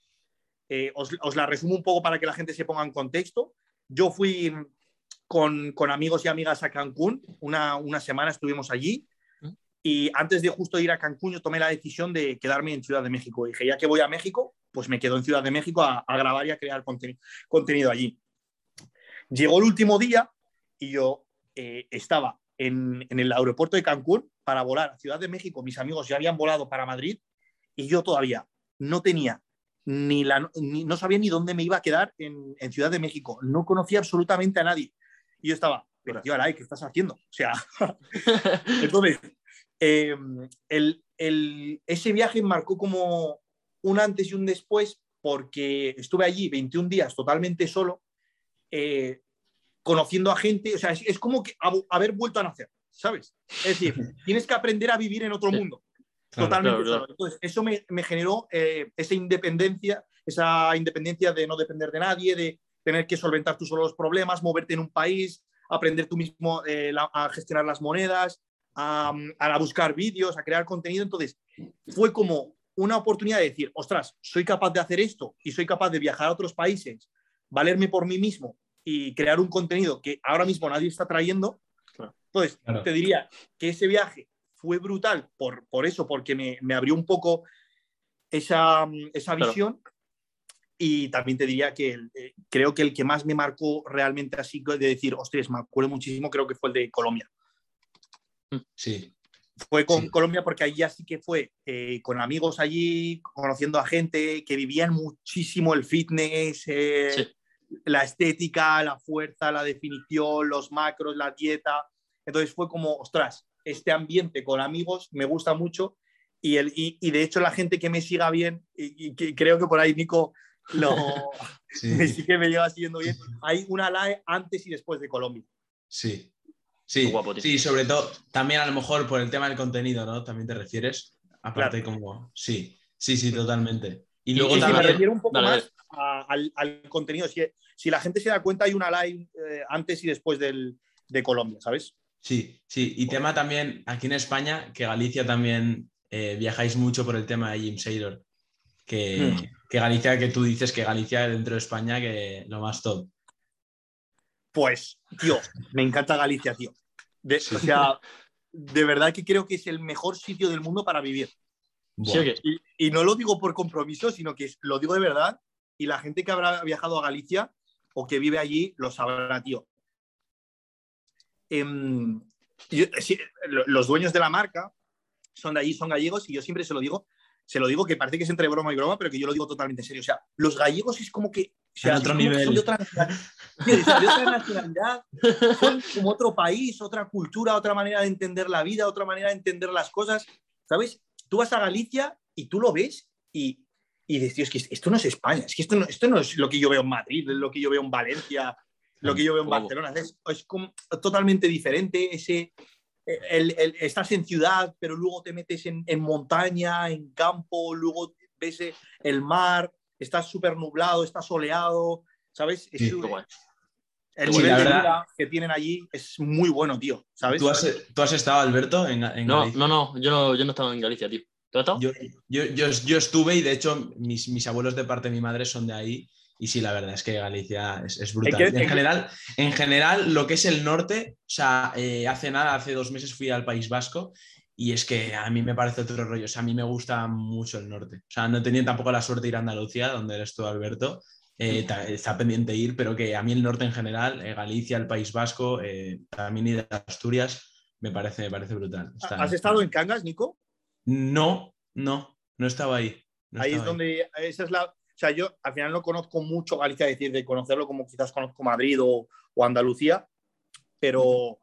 eh, os, os, la resumo un poco para que la gente se ponga en contexto. Yo fui con, con amigos y amigas a Cancún, una, una, semana estuvimos allí. Y antes de justo ir a Cancún yo tomé la decisión de quedarme en Ciudad de México. dije, ya que voy a México, pues me quedo en Ciudad de México a, a grabar y a crear contenido allí. Llegó el último día y yo eh, estaba en, el aeropuerto de Cancún para volar a Ciudad de México. Mis amigos ya habían volado para Madrid y yo todavía no tenía ni la, no sabía ni dónde me iba a quedar en, Ciudad de México. No conocía absolutamente a nadie. Y yo estaba, pero tío, Alay, ¿qué estás haciendo? O sea, entonces, eh, el, el, ese viaje marcó como un antes y un después porque estuve allí 21 días totalmente solo, eh, conociendo a gente, o sea, es, es como que haber vuelto a nacer, ¿sabes? Es decir, tienes que aprender a vivir en otro mundo. Claro, totalmente claro, solo. Entonces, eso me, me generó eh, esa independencia, esa independencia de no depender de nadie, de tener que solventar tú solo los problemas, moverte en un país, aprender tú mismo eh, la- a gestionar las monedas, a, a buscar vídeos, a crear contenido. Entonces, fue como una oportunidad de decir, ostras, soy capaz de hacer esto y soy capaz de viajar a otros países, valerme por mí mismo y crear un contenido que ahora mismo nadie está trayendo. Claro. Entonces, Claro. te diría que ese viaje fue brutal por, por eso, porque me, me abrió un poco esa, esa Claro. visión. Y también te diría que el- eh, creo que el que más me marcó realmente así de decir, ostras, me acuerdo muchísimo, creo que fue el de Colombia. Sí, Fue con Sí. Colombia porque ahí ya sí que fue eh, con amigos allí, conociendo a gente que vivían muchísimo el fitness, eh, Sí. la estética, la fuerza, la definición, los macros, la dieta. Entonces fue como, ostras, este ambiente con amigos me gusta mucho y, el, y, y de hecho la gente que me siga bien, y, creo que por ahí Nico lo, sí, me sí que me lleva siguiendo bien, hay una live antes y después de Colombia. sí. Sí, Qué guapo, tío. sí, sobre todo, también a lo mejor por el tema del contenido, ¿no? También te refieres. Aparte como, sí, sí, sí, totalmente. Y luego Y sí, me también, refiero un poco Dale, más a- al, al contenido. Si, si la gente se da cuenta, hay una live eh, antes y después del, de Colombia, ¿sabes? sí, sí. Y tema también aquí en España, que Galicia también eh, viajáis mucho por el tema de Jim Saylor. Que, Mm. que Galicia, que tú dices que Galicia dentro de España, que lo más top. Pues, tío, me encanta Galicia, tío. De- Sí. O sea, de verdad que creo que es el mejor sitio del mundo para vivir. Y, y no lo digo por compromiso, sino que lo digo de verdad. Y la gente que habrá viajado a Galicia o que vive allí lo sabrá, tío. Em, yo- sí, lo- los dueños de la marca son de allí, son gallegos, y yo siempre se lo digo, se lo digo que parece que es entre broma y broma, pero que yo lo digo totalmente en serio. O sea, los gallegos es como que. Sea, otro nivel. son de otra son de otra nacionalidad, son como otro país, otra cultura, otra manera de entender la vida, otra manera de entender las cosas. ¿Sabes? Tú vas a Galicia y tú lo ves y, y dices, es que esto no es España, es que esto no, esto no es lo que yo veo en Madrid, es lo que yo veo en Valencia, lo que yo veo en. Barcelona. Es, es como totalmente diferente. Ese, el- el- estás en ciudad, pero luego te metes en, en montaña, en campo, luego ves el mar, estás súper nublado, estás soleado, ¿sabes? Es Sí. el nivel de vida que tienen allí es muy bueno, tío, ¿sabes? ¿Tú has, tú has estado, Alberto, en, en No, Galicia? no, no, yo no, yo no estaba en Galicia, tío. ¿Tú has estado? Yo, yo, yo, yo estuve y de hecho mis, mis abuelos de parte de mi madre son de ahí y sí, la verdad es que Galicia es, es brutal. qué- En, general, en general, lo que es el norte, o sea, eh, hace nada, hace dos meses fui al País Vasco y es que a mí me parece otro rollo, o sea, a mí me gusta mucho el norte. O sea, no he tenido tampoco la suerte de ir a Andalucía, donde eres tú, Alberto. eh, está pendiente ir, pero que a mí el norte en general, eh, Galicia, el País Vasco, eh, también ir a Asturias, me parece, me parece brutal. Está- ¿Has estado en Cangas, Nico? No, no, no estaba ahí. no ahí es estaba donde, esa es la, o sea, yo al final no conozco mucho Galicia, es decir, de conocerlo como quizás conozco Madrid o, o Andalucía, pero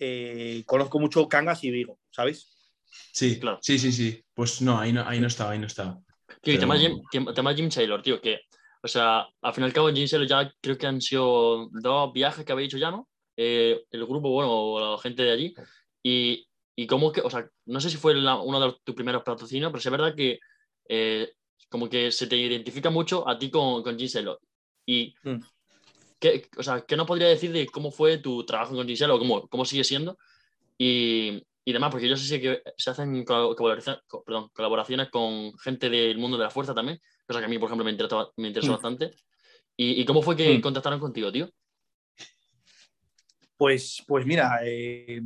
eh, conozco mucho Cangas y Vigo, ¿sabes? Sí, Claro. sí, sí, sí. Pues no, ahí no, ahí no estaba, ahí no estaba. Tío, y Pero- tema, Jim, tem- tema Jim Taylor, tío, que, o sea, al fin y al cabo, Jim Taylor ya creo que han sido dos viajes que habéis hecho ya, ¿no? Eh, el grupo, bueno, o la gente de allí. Y, y cómo que, o sea, no sé si fue la- uno de los- tus primeros patrocinios, pero es verdad que eh, como que se te identifica mucho a ti con, con Jim Taylor. Y, Mm. ¿Qué, o sea, ¿qué nos podría decir de cómo fue tu trabajo con Taylor, o cómo, cómo sigue siendo? Y, y demás, porque yo sé que se hacen col- colaboraciones, co- perdón, colaboraciones con gente del mundo de la fuerza también, cosa que a mí, por ejemplo, me interesó, me interesó Mm. bastante. ¿Y, y cómo fue que Mm. contactaron contigo, tío? Pues, pues mira, eh,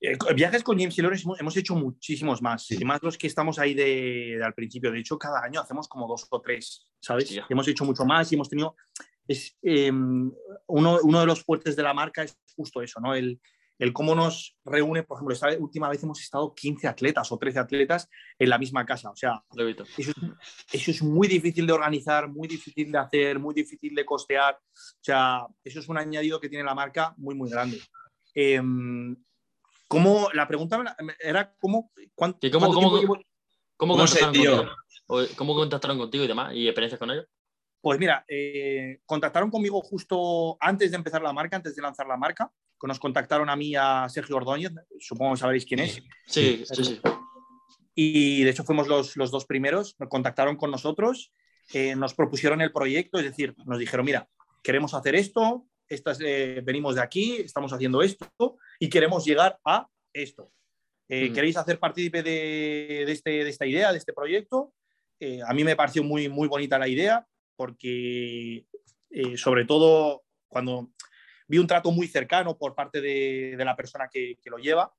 eh, viajes con James Taylor hemos, hemos hecho muchísimos más, Sí. y más los que estamos ahí de, de al principio. De hecho, cada año hacemos como dos o tres, ¿sabes? Hostia. Hemos hecho mucho más y hemos tenido... Es, eh, uno, uno de los fuertes de la marca es justo eso, ¿no? El, el cómo nos reúne, por ejemplo, esta última vez hemos estado 15 atletas o 13 atletas en la misma casa. O sea, eso es, eso es, muy difícil de organizar, muy difícil de hacer, muy difícil de costear. O sea, eso es un añadido que tiene la marca muy, muy grande. Eh, ¿cómo, la pregunta era cómo, cuánto, cómo, cómo, ¿Cómo, contigo? ¿Cómo contactaron contigo y demás? ¿Y experiencias con ellos? Pues mira, eh, contactaron conmigo justo antes de empezar la marca, antes de lanzar la marca. Nos contactaron a mí a Sergio Ordóñez, supongo que sabréis quién es. Sí, sí, sí. Y de hecho fuimos los, los dos primeros, nos contactaron con nosotros, eh, nos propusieron el proyecto, es decir, nos dijeron, mira, queremos hacer esto, estas, eh, venimos de aquí, estamos haciendo esto y queremos llegar a esto. Mm. ¿Queréis hacer partícipe de, de, este, de, esta idea, de este proyecto? a mí me pareció muy, muy bonita la idea porque eh, sobre todo cuando vi un trato muy cercano por parte de, la persona que, lo lleva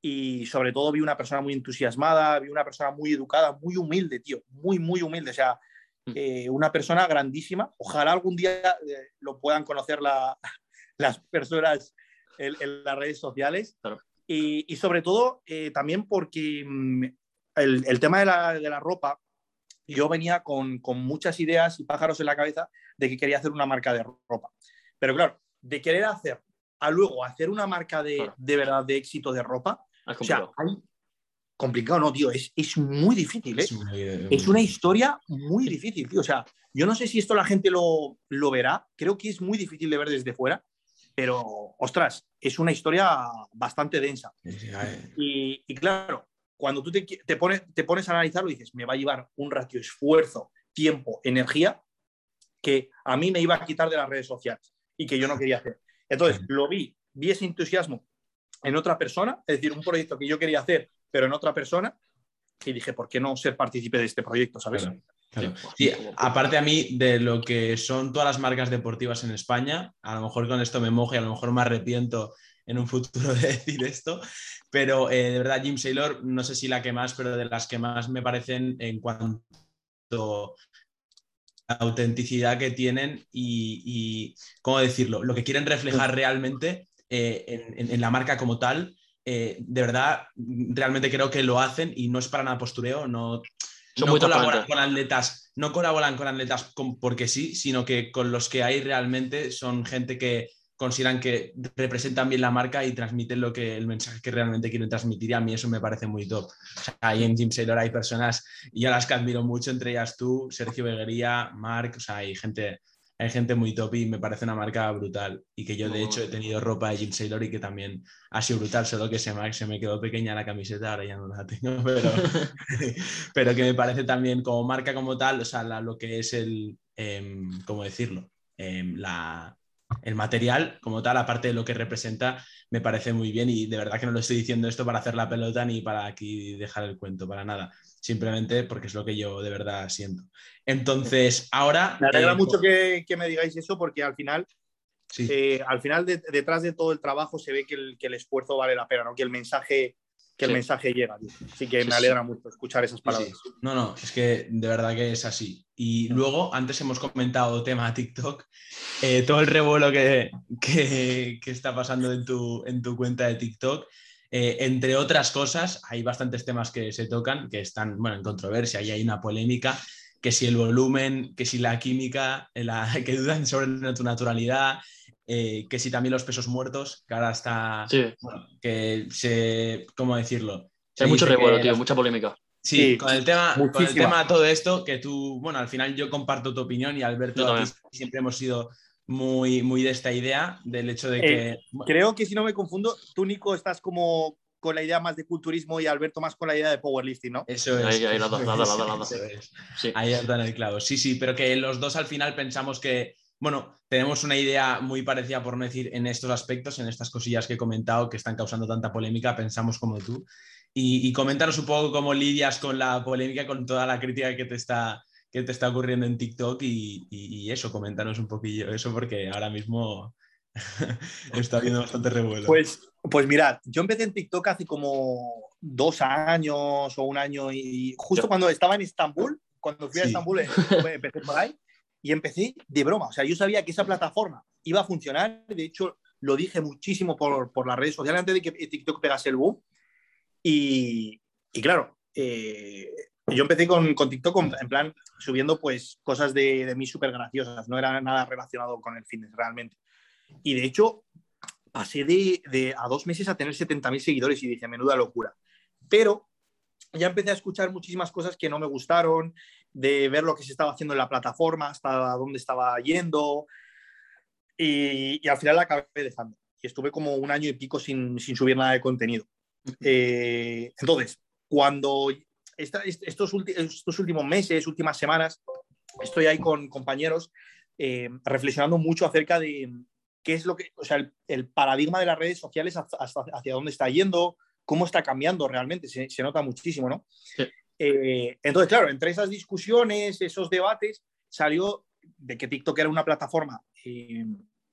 y sobre todo vi una persona muy entusiasmada, vi una persona muy educada, muy humilde, tío, muy, muy humilde, o sea, mm. eh, una persona grandísima. Ojalá algún día eh, lo puedan conocer las personas en, las redes sociales. Y, sobre todo también porque mm, el, tema de la, de la ropa yo venía con, muchas ideas y pájaros en la cabeza de que quería hacer una marca de ropa. Pero claro, de querer hacer a luego hacer una marca de, verdad de éxito de ropa, o sea, complicado, no, tío, es, muy difícil, ¿eh? Es, una historia muy difícil, tío. O sea, yo no sé si esto la gente lo, lo verá, creo que es muy difícil de ver desde fuera, pero, ostras, es una historia bastante densa. Y, y claro, cuando tú te, pones, te pones a analizarlo dices, me va a llevar un ratio esfuerzo, tiempo, energía, que a mí me iba a quitar de las redes sociales y que yo no quería hacer. Entonces, lo vi, vi ese entusiasmo en otra persona, es decir, un proyecto que yo quería hacer, pero en otra persona, y dije, ¿por qué no ser partícipe de este proyecto, sabes? aparte a mí de lo que son todas las marcas deportivas en España, a lo mejor con esto me mojo y a lo mejor me arrepiento en un futuro de decir esto, pero eh, de verdad Jim Saylor, no sé si la que más, pero de las que más me parecen en cuanto a autenticidad que tienen y, ¿cómo decirlo? Lo que quieren reflejar realmente eh, en, la marca como tal, eh, de verdad, realmente creo que lo hacen y no es para nada postureo, no, no colaboran con atletas, no colaboran con atletas porque sí, sino que con los que hay realmente son gente que consideran que representan bien la marca y transmiten lo que el mensaje que realmente quieren transmitir y a mí eso me parece muy top. ahí en Jim Sailor hay personas y a las que admiro mucho, entre ellas tú, Sergio Beguería, Marc, o sea, hay gente, hay gente muy top y me parece una marca brutal y que yo de hecho he tenido ropa de Jim Sailor y que también ha sido brutal, solo que se me, se me quedó pequeña la camiseta, ahora ya no la tengo, pero, pero que me parece también como marca como tal, o sea, lo que es el, eh, ¿cómo decirlo? Em, la, el material como tal, aparte de lo que representa, me parece muy bien y de verdad que no lo estoy diciendo esto para hacer la pelota ni para aquí dejar el cuento, para nada. Simplemente porque es lo que yo de verdad siento. Entonces, ahora... Me alegra eh, mucho que, me digáis eso porque al final, eh, al final detrás de todo el trabajo se ve que el, que el esfuerzo vale la pena, ¿no? que el mensaje que el mensaje llega. Así que me alegra mucho escuchar esas palabras. No, no, es que de verdad que es así. Y luego, antes hemos comentado tema TikTok, eh, todo el revuelo que, que, está pasando en tu, en tu cuenta de TikTok. Eh, entre otras cosas, hay bastantes temas que se tocan, que están bueno, en controversia y hay una polémica, que si el volumen, que si la química, la, que dudan sobre tu naturalidad, eh, que si también los pesos muertos, que ahora está, que se, ¿cómo decirlo? Hay mucho revuelo, tío, mucha polémica. Sí, con, el tema, con el tema todo esto, que tú, bueno, al final yo comparto tu opinión y Alberto siempre hemos sido muy, muy de esta idea, del hecho de que... Eh, creo que si no me confundo, tú, Nico, estás como con la idea más de culturismo y Alberto más con la idea de powerlifting, ¿no? Eso es. Ahí está en el clavo. Sí, sí, pero que los dos al final pensamos que bueno, tenemos una idea muy parecida, por no decir, en estos aspectos, en estas cosillas que he comentado que están causando tanta polémica, pensamos como tú. Y, y coméntanos un poco cómo lidias con la polémica, con toda la crítica que te está, que te está ocurriendo en TikTok y, eso, coméntanos un poquillo eso porque ahora mismo está habiendo bastante revuelo. Pues, pues mirad, yo empecé en TikTok hace como dos años o un año y justo cuando estaba en Estambul, cuando fui a Estambul, eh, empecé por ahí y empecé de broma. O sea, yo sabía que esa plataforma iba a funcionar. De hecho, lo dije muchísimo por, por las redes sociales antes de que TikTok pegase el boom. Y, claro, eh, yo empecé con, con TikTok en plan subiendo pues cosas de, mí súper graciosas, no era nada relacionado con el fitness realmente. Y de hecho, pasé de, a dos meses a tener 70.000 seguidores y dije, menuda locura. Pero ya empecé a escuchar muchísimas cosas que no me gustaron, de ver lo que se estaba haciendo en la plataforma, hasta dónde estaba yendo, y, y al final la acabé dejando. Y estuve como un año y pico sin, sin subir nada de contenido. Eh, entonces, cuando esta, estos, estos, últimos meses, últimas semanas, estoy ahí con compañeros eh, reflexionando mucho acerca de qué es lo que, o sea, el, el paradigma de las redes sociales hacia, hacia, dónde está yendo, cómo está cambiando realmente, se, se nota muchísimo, ¿no? Sí. Eh, entonces, claro, entre esas discusiones, esos debates, salió de que TikTok era una plataforma eh,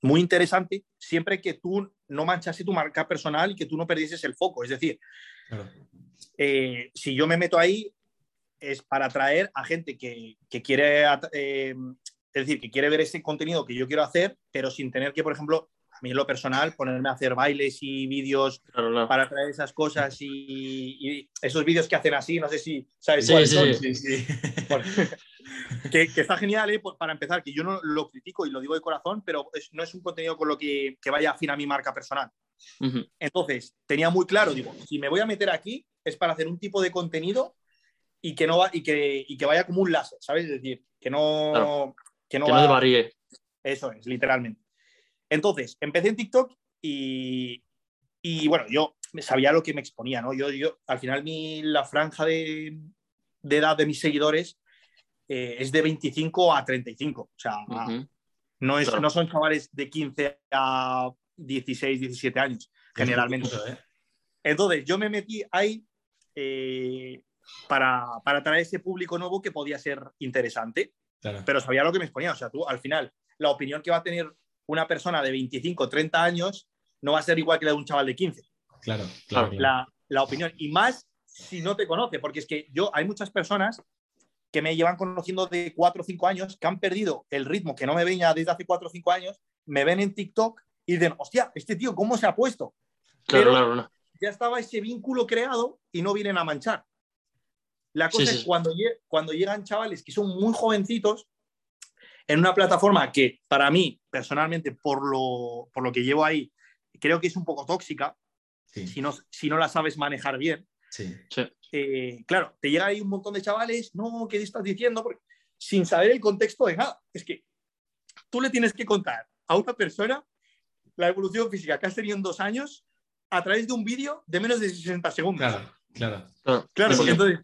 muy interesante siempre que tú no manchase tu marca personal y que tú no perdieses el foco. Es decir, claro. eh, si yo me meto ahí es para atraer a gente que, que quiere, eh, es decir, que quiere ver ese contenido que yo quiero hacer, pero sin tener que, por ejemplo, a mí en lo personal, ponerme a hacer bailes y vídeos claro, para traer esas cosas y, y, esos vídeos que hacen así, no sé si sabes sí, cuáles sí, son. Sí, sí. que, que, está genial, ¿eh? para empezar, que yo no lo critico y lo digo de corazón, pero es, no es un contenido con lo que, que vaya afín a mi marca personal. Uh -huh. Entonces, tenía muy claro, digo, si me voy a meter aquí es para hacer un tipo de contenido y que no va, y que, y que vaya como un láser, ¿sabes? Es decir, que no, claro. que no, que va, no varíe. Eso es, literalmente. Entonces, empecé en TikTok y, y, bueno, yo sabía lo que me exponía, ¿no? Yo, yo al final, mi, la franja de, de edad de mis seguidores eh, es de 25 a 35. O sea, uh -huh. no, es, claro. no son chavales de 15 a 16, 17 años, generalmente. ¿eh? Entonces, yo me metí ahí eh, para, para traer ese público nuevo que podía ser interesante, claro. pero sabía lo que me exponía. O sea, tú al final, la opinión que va a tener una persona de 25, 30 años no va a ser igual que la de un chaval de 15. Claro, claro. La, la opinión. Y más si no te conoce, porque es que yo, hay muchas personas que me llevan conociendo de 4 o 5 años, que han perdido el ritmo, que no me ven ya desde hace 4 o 5 años, me ven en TikTok y dicen, hostia, este tío, ¿cómo se ha puesto? Claro, Pero claro, claro. ya estaba ese vínculo creado y no vienen a manchar. La cosa sí, es sí. Cuando, cuando llegan chavales que son muy jovencitos, en una plataforma que para mí, personalmente, por lo, por lo que llevo ahí, creo que es un poco tóxica, sí. si, no, si no la sabes manejar bien. Sí. Eh, claro, te llega ahí un montón de chavales, no, ¿qué estás diciendo? Porque, sin saber el contexto de nada. Es que tú le tienes que contar a una persona la evolución física que has tenido en dos años a través de un vídeo de menos de 60 segundos. Claro, claro. Claro, claro porque entonces...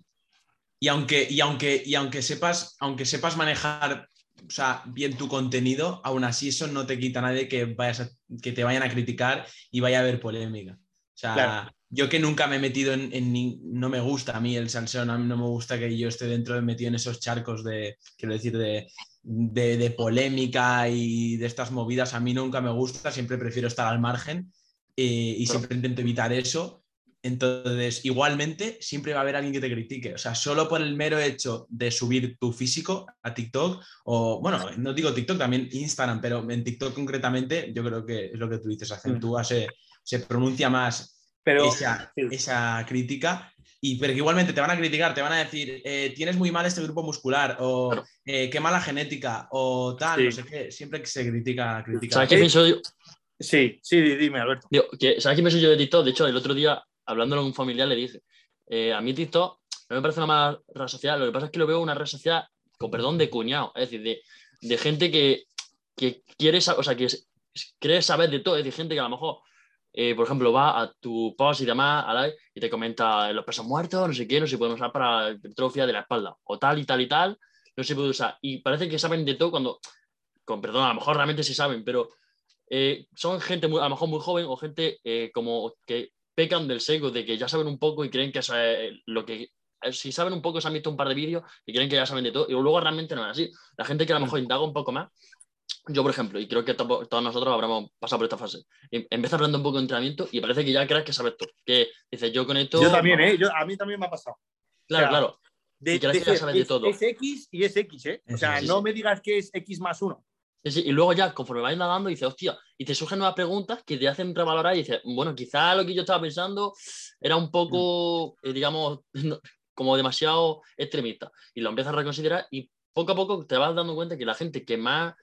Y aunque, y aunque, y aunque sepas, aunque sepas manejar o sea, bien tu contenido, aún así eso no te quita a nadie que, vayas a, que te vayan a criticar y vaya a haber polémica. O sea, claro. Yo que nunca me he metido en, en, No me gusta a mí el salseo, no, no me gusta que yo esté dentro de metido en esos charcos de, quiero decir, de, de, de, polémica y de estas movidas. A mí nunca me gusta, siempre prefiero estar al margen eh, y siempre intento evitar eso. Entonces, igualmente, siempre va a haber alguien que te critique. O sea, solo por el mero hecho de subir tu físico a TikTok, o bueno, no digo TikTok, también Instagram, pero en TikTok concretamente, yo creo que es lo que tú dices, acentúa, se, se pronuncia más pero, esa, sí. esa, crítica. Y, pero que igualmente te van a criticar, te van a decir, eh, tienes muy mal este grupo muscular, o claro. eh, qué mala genética, o tal, sí. no sé qué. Siempre que se critica, critica. ¿Sabes qué pienso yo? Sí, sí, dime, Alberto. Digo, que, ¿Sabes qué pienso yo de TikTok? De hecho, el otro día hablándolo con un familiar, le dije, eh, a mí TikTok no me parece una mala red social, lo que pasa es que lo veo una red social, con perdón, de cuñado, es decir, de, de gente que, que quiere, o sea, que quiere saber de todo, es decir, gente que a lo mejor, eh, por ejemplo, va a tu post y demás, a la, y te comenta los pesos muertos, no sé qué, no se pueden usar para hipertrofia de la espalda, o tal y tal y tal, no se puede usar. Y parece que saben de todo cuando, con perdón, a lo mejor realmente sí saben, pero eh, son gente muy, a lo mejor muy joven o gente eh, como que pecan del sesgo de que ya saben un poco y creen que eso es lo que. Si saben un poco, se han visto un par de vídeos y creen que ya saben de todo, y luego realmente no es así. La gente que a lo mejor indaga un poco más, yo, por ejemplo, y creo que todos nosotros habremos pasado por esta fase, empieza hablando un poco de entrenamiento y parece que ya crees que sabes todo. Que dices, yo con esto. Yo también, ¿eh? Yo, a mí también me ha pasado. Claro, o sea, claro. De, y crees de que ya sabes es, de todo. Es X y es X, ¿eh? O sea, sí, no sí. me digas que es X más uno. y luego ya, conforme vas nadando, dices, hostia, y te surgen nuevas preguntas que te hacen revalorar y dices, bueno, quizá lo que yo estaba pensando era un poco, eh, digamos, como demasiado extremista. Y lo empiezas a reconsiderar y poco a poco te vas dando cuenta que la gente que más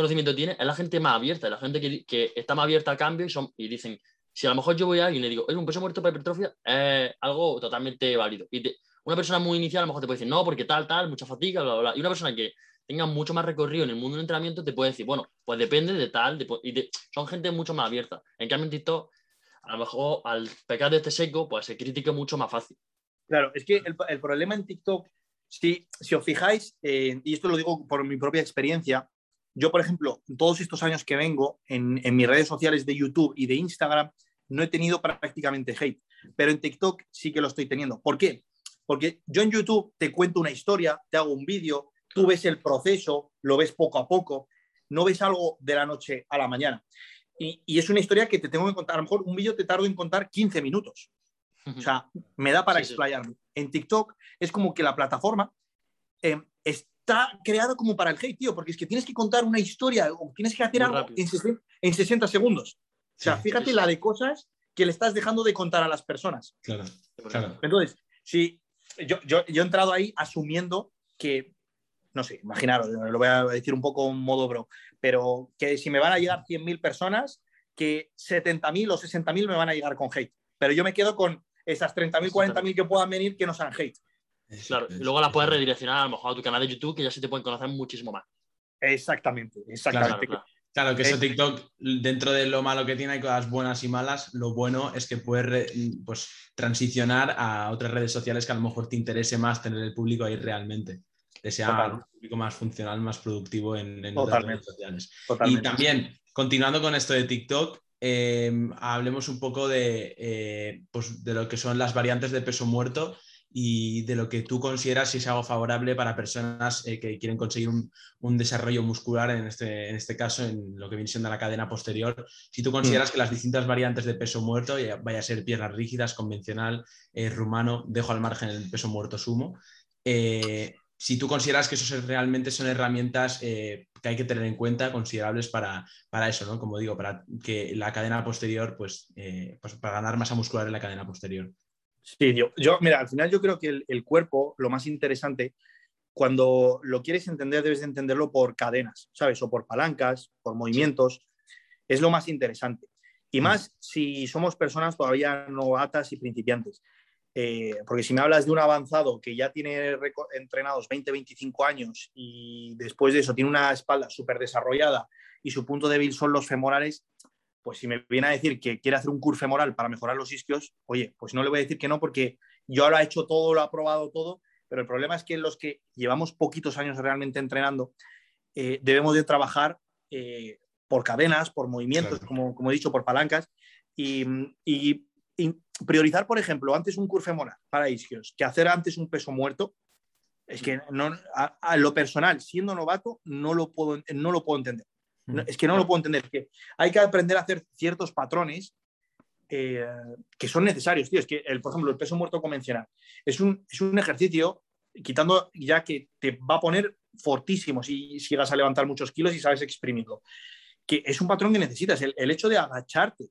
conocimiento tiene es la gente más abierta, la gente que, que está más abierta a cambio y, son, y dicen, si a lo mejor yo voy a alguien y le digo, es un peso muerto para hipertrofia, es algo totalmente válido. Y una persona muy inicial a lo mejor te puede decir, no, porque tal, tal, mucha fatiga, bla, bla. Y una persona que tenga mucho más recorrido en el mundo del entrenamiento, te puede decir, bueno, pues depende de tal, y son gente mucho más abierta. En cambio, en TikTok, a lo mejor al pecar de este seco, pues se critica mucho más fácil. Claro, es que el, problema en TikTok, si, si os fijáis, eh, y esto lo digo por mi propia experiencia, yo, por ejemplo, todos estos años que vengo en, en mis redes sociales de YouTube y de Instagram, no he tenido prácticamente hate, pero en TikTok sí que lo estoy teniendo. ¿Por qué? Porque yo en YouTube te cuento una historia, te hago un vídeo, tú ves el proceso, lo ves poco a poco, no ves algo de la noche a la mañana. Y, es una historia que te tengo que contar. A lo mejor un vídeo te tardo en contar 15 minutos. O sea, me da para explayarme. En TikTok es como que la plataforma eh, está creada como para el hate, tío, porque es que tienes que contar una historia o tienes que hacer algo en 60, segundos. O sea, fíjate la de cosas que le estás dejando de contar a las personas. Claro, claro. Entonces, si yo, yo, yo he entrado ahí asumiendo que no sé, imaginaros, lo voy a decir un poco en modo bro, pero que si me van a llegar 100.000 personas, que 70.000 o 60.000 me van a llegar con hate. Pero yo me quedo con esas 30.000, 40.000 que puedan venir que no sean hate. Claro, y luego las puedes redireccionar a lo mejor a tu canal de YouTube, que ya se te pueden conocer muchísimo más. Exactamente, exactamente. Claro, que eso TikTok, dentro de lo malo que tiene, hay cosas buenas y malas. Lo bueno es que puedes pues, transicionar a otras redes sociales que a lo mejor te interese más tener el público ahí realmente que sea un público más funcional, más productivo en, en otras redes sociales. Y también, continuando con esto de TikTok, em, hablemos un poco de, eh, pues de lo que son las variantes de peso muerto y de lo que tú consideras si es algo favorable para personas eh, que quieren conseguir un, un, desarrollo muscular, en este, en este caso, en lo que viene siendo la cadena posterior. Si tú consideras mm. que las distintas variantes de peso muerto, vaya a ser piernas rígidas, convencional, eh, rumano, dejo al margen el peso muerto sumo, si tú consideras que eso realmente son herramientas eh, que hay que tener en cuenta, considerables para, eso, ¿no? Como digo, para que la cadena posterior, pues, eh, pues, para ganar masa muscular en la cadena posterior. Sí, yo, yo, mira, al final yo creo que el, cuerpo, lo más interesante, cuando lo quieres entender, debes de entenderlo por cadenas, ¿sabes? O por palancas, por movimientos, es lo más interesante. Y mm. más si somos personas todavía novatas y principiantes. Eh, porque si me hablas de un avanzado que ya tiene entrenados 20, 25 años y después de eso tiene una espalda súper desarrollada y su punto débil son los femorales, pues si me viene a decir que quiere hacer un curso femoral para mejorar los isquios, oye, pues no le voy a decir que no porque yo lo ha hecho todo, lo ha probado todo, pero el problema es que los que llevamos poquitos años realmente entrenando, eh, debemos de trabajar eh, por cadenas, por movimientos, como, como, he dicho, por palancas, y, y priorizar, por ejemplo, antes un curve femoral para isquios que hacer antes un peso muerto, es que no, a, lo personal, siendo novato, no lo puedo, no lo puedo entender. Es que no lo puedo entender. Que hay que aprender a hacer ciertos patrones eh, que son necesarios, tío. Es que, el, por ejemplo, el peso muerto convencional es un, es un ejercicio, quitando ya que te va a poner fortísimo si, si llegas a levantar muchos kilos y sabes exprimirlo. Que es un patrón que necesitas. El, el hecho de agacharte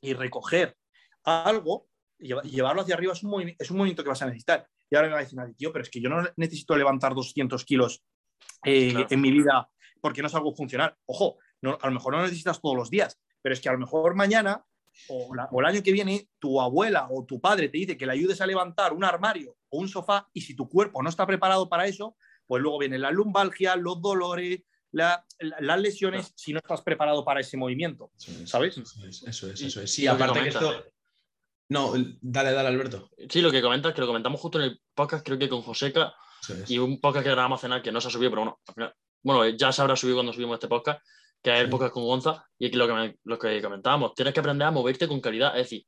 y recoger algo, y llevarlo hacia arriba es un, movimiento que vas a necesitar. Y ahora me va a decir, tío, pero es que yo no necesito levantar 200 kilos eh, en mi vida porque no es algo funcional. Ojo, a lo mejor no necesitas todos los días, pero es que a lo mejor mañana o, o, el año que viene tu abuela o tu padre te dice que le ayudes a levantar un armario o un sofá y si tu cuerpo no está preparado para eso, pues luego viene la lumbalgia, los dolores, las lesiones si no estás preparado para ese movimiento, ¿sabes? Eso es, eso es. Sí, aparte que esto, no, dale, dale, Alberto. Sí, lo que comentas, que lo comentamos justo en el podcast, creo que con Joseca, y un podcast que grabamos a cenar que no se ha subido, pero bueno, al final, bueno, ya se habrá subido cuando subimos este podcast, que es el podcast con Gonza, y lo que, lo que comentábamos, tienes que aprender a moverte con calidad, es decir,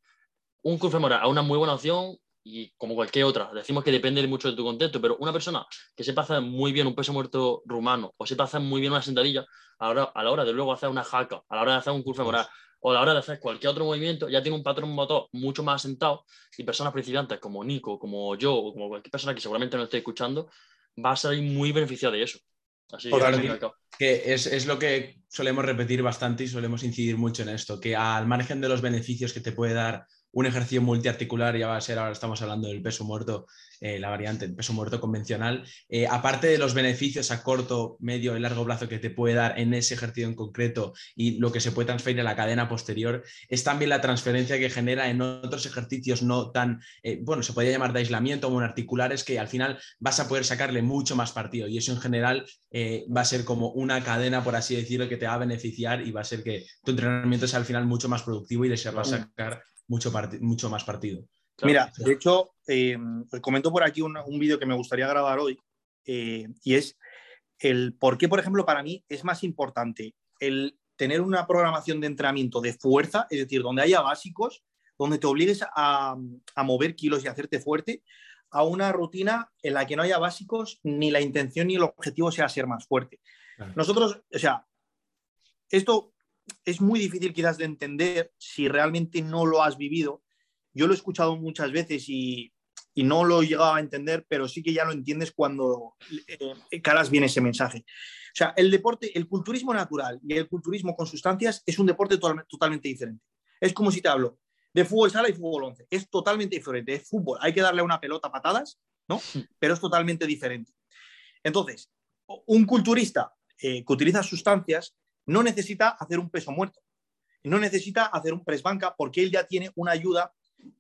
un curso femoral es una muy buena opción y como cualquier otra, decimos que depende mucho de tu contexto, pero una persona que sepa hacer muy bien un peso muerto rumano o sepa hacer muy bien una sentadilla, a la hora, a la hora de luego hacer una jaca, a la hora de hacer un curso femoral, o a la hora de hacer cualquier otro movimiento, ya tiene un patrón motor mucho más asentado y personas principiantes como Nico, como yo, o como cualquier persona que seguramente no esté escuchando, va a salir muy beneficiada de eso. Así que es, es, lo que solemos repetir bastante y solemos incidir mucho en esto, que al margen de los beneficios que te puede dar un ejercicio multiarticular, ya va a ser, ahora estamos hablando del peso muerto, eh, la variante, el peso muerto convencional, eh, aparte de los beneficios a corto, medio y largo plazo que te puede dar en ese ejercicio en concreto y lo que se puede transferir a la cadena posterior, es también la transferencia que genera en otros ejercicios no tan, eh, bueno, se podría llamar de aislamiento o monarticulares, que al final vas a poder sacarle mucho más partido. Y eso en general va a ser como una cadena, por así decirlo, que te va a beneficiar y va a ser que tu entrenamiento sea al final mucho más productivo y le se va a sacar mucho, mucho más partido. Mira, de hecho, eh, os comento por aquí un, vídeo que me gustaría grabar hoy eh, y es el por qué, por ejemplo, para mí es más importante el tener una programación de entrenamiento de fuerza, es decir, donde haya básicos, donde te obligues a, mover kilos y hacerte fuerte, a una rutina en la que no haya básicos, ni la intención ni el objetivo sea ser más fuerte. Nosotros, o sea, esto es muy difícil quizás de entender si realmente no lo has vivido. Yo lo he escuchado muchas veces y, no lo he llegado a entender, pero sí que ya lo entiendes cuando eh, caras bien ese mensaje. O sea, el deporte, el culturismo natural y el culturismo con sustancias es un deporte totalmente diferente. Es como si te hablo de fútbol sala y fútbol 11. Es totalmente diferente. Es fútbol. Hay que darle una pelota a patadas, ¿no? Pero es totalmente diferente. Entonces, un culturista eh, que utiliza sustancias no necesita hacer un peso muerto, no necesita hacer un press banca porque él ya tiene una ayuda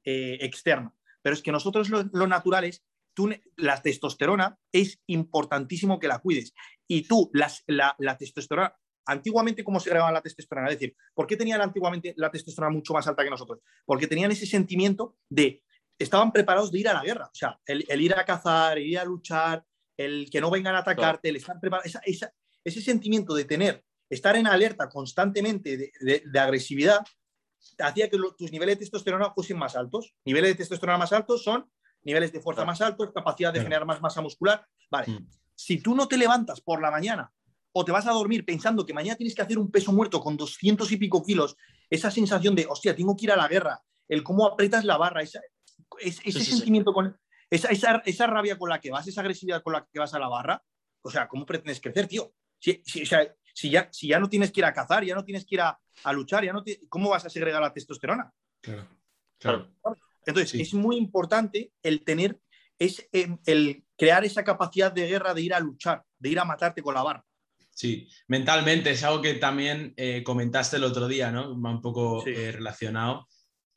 eh, externa. Pero es que nosotros los, naturales, tú, la testosterona es importantísimo que la cuides. Y tú, la, testosterona, antiguamente, ¿cómo se grababa la testosterona? Es decir, ¿por qué tenían antiguamente la testosterona mucho más alta que nosotros? Porque tenían ese sentimiento de, estaban preparados de ir a la guerra. O sea, el, ir a cazar, el ir a luchar, el que no vengan a atacarte, el estar ese sentimiento de tener estar en alerta constantemente de, agresividad hacía que tus niveles de testosterona fuesen más altos. Niveles de testosterona más altos son niveles de fuerza más altos, capacidad de generar más masa muscular. Vale, mm. si tú no te levantas por la mañana o te vas a dormir pensando que mañana tienes que hacer un peso muerto con 200 y pico kilos, esa sensación de, hostia, tengo que ir a la guerra, el cómo apretas la barra, ese sentimiento con esa, esa, rabia con la que vas, esa agresividad con la que vas a la barra, o sea, ¿cómo pretendes crecer, tío? Si, o sea, si ya, si ya no tienes que ir a cazar, ya no tienes que ir a, luchar, ya no ¿cómo vas a segregar la testosterona? Claro, claro. Entonces, es muy importante el tener, es em, el crear esa capacidad de guerra de ir a luchar, de ir a matarte con la barra. Sí, mentalmente es algo que también eh, comentaste el otro día, ¿no? Un poco eh, relacionado.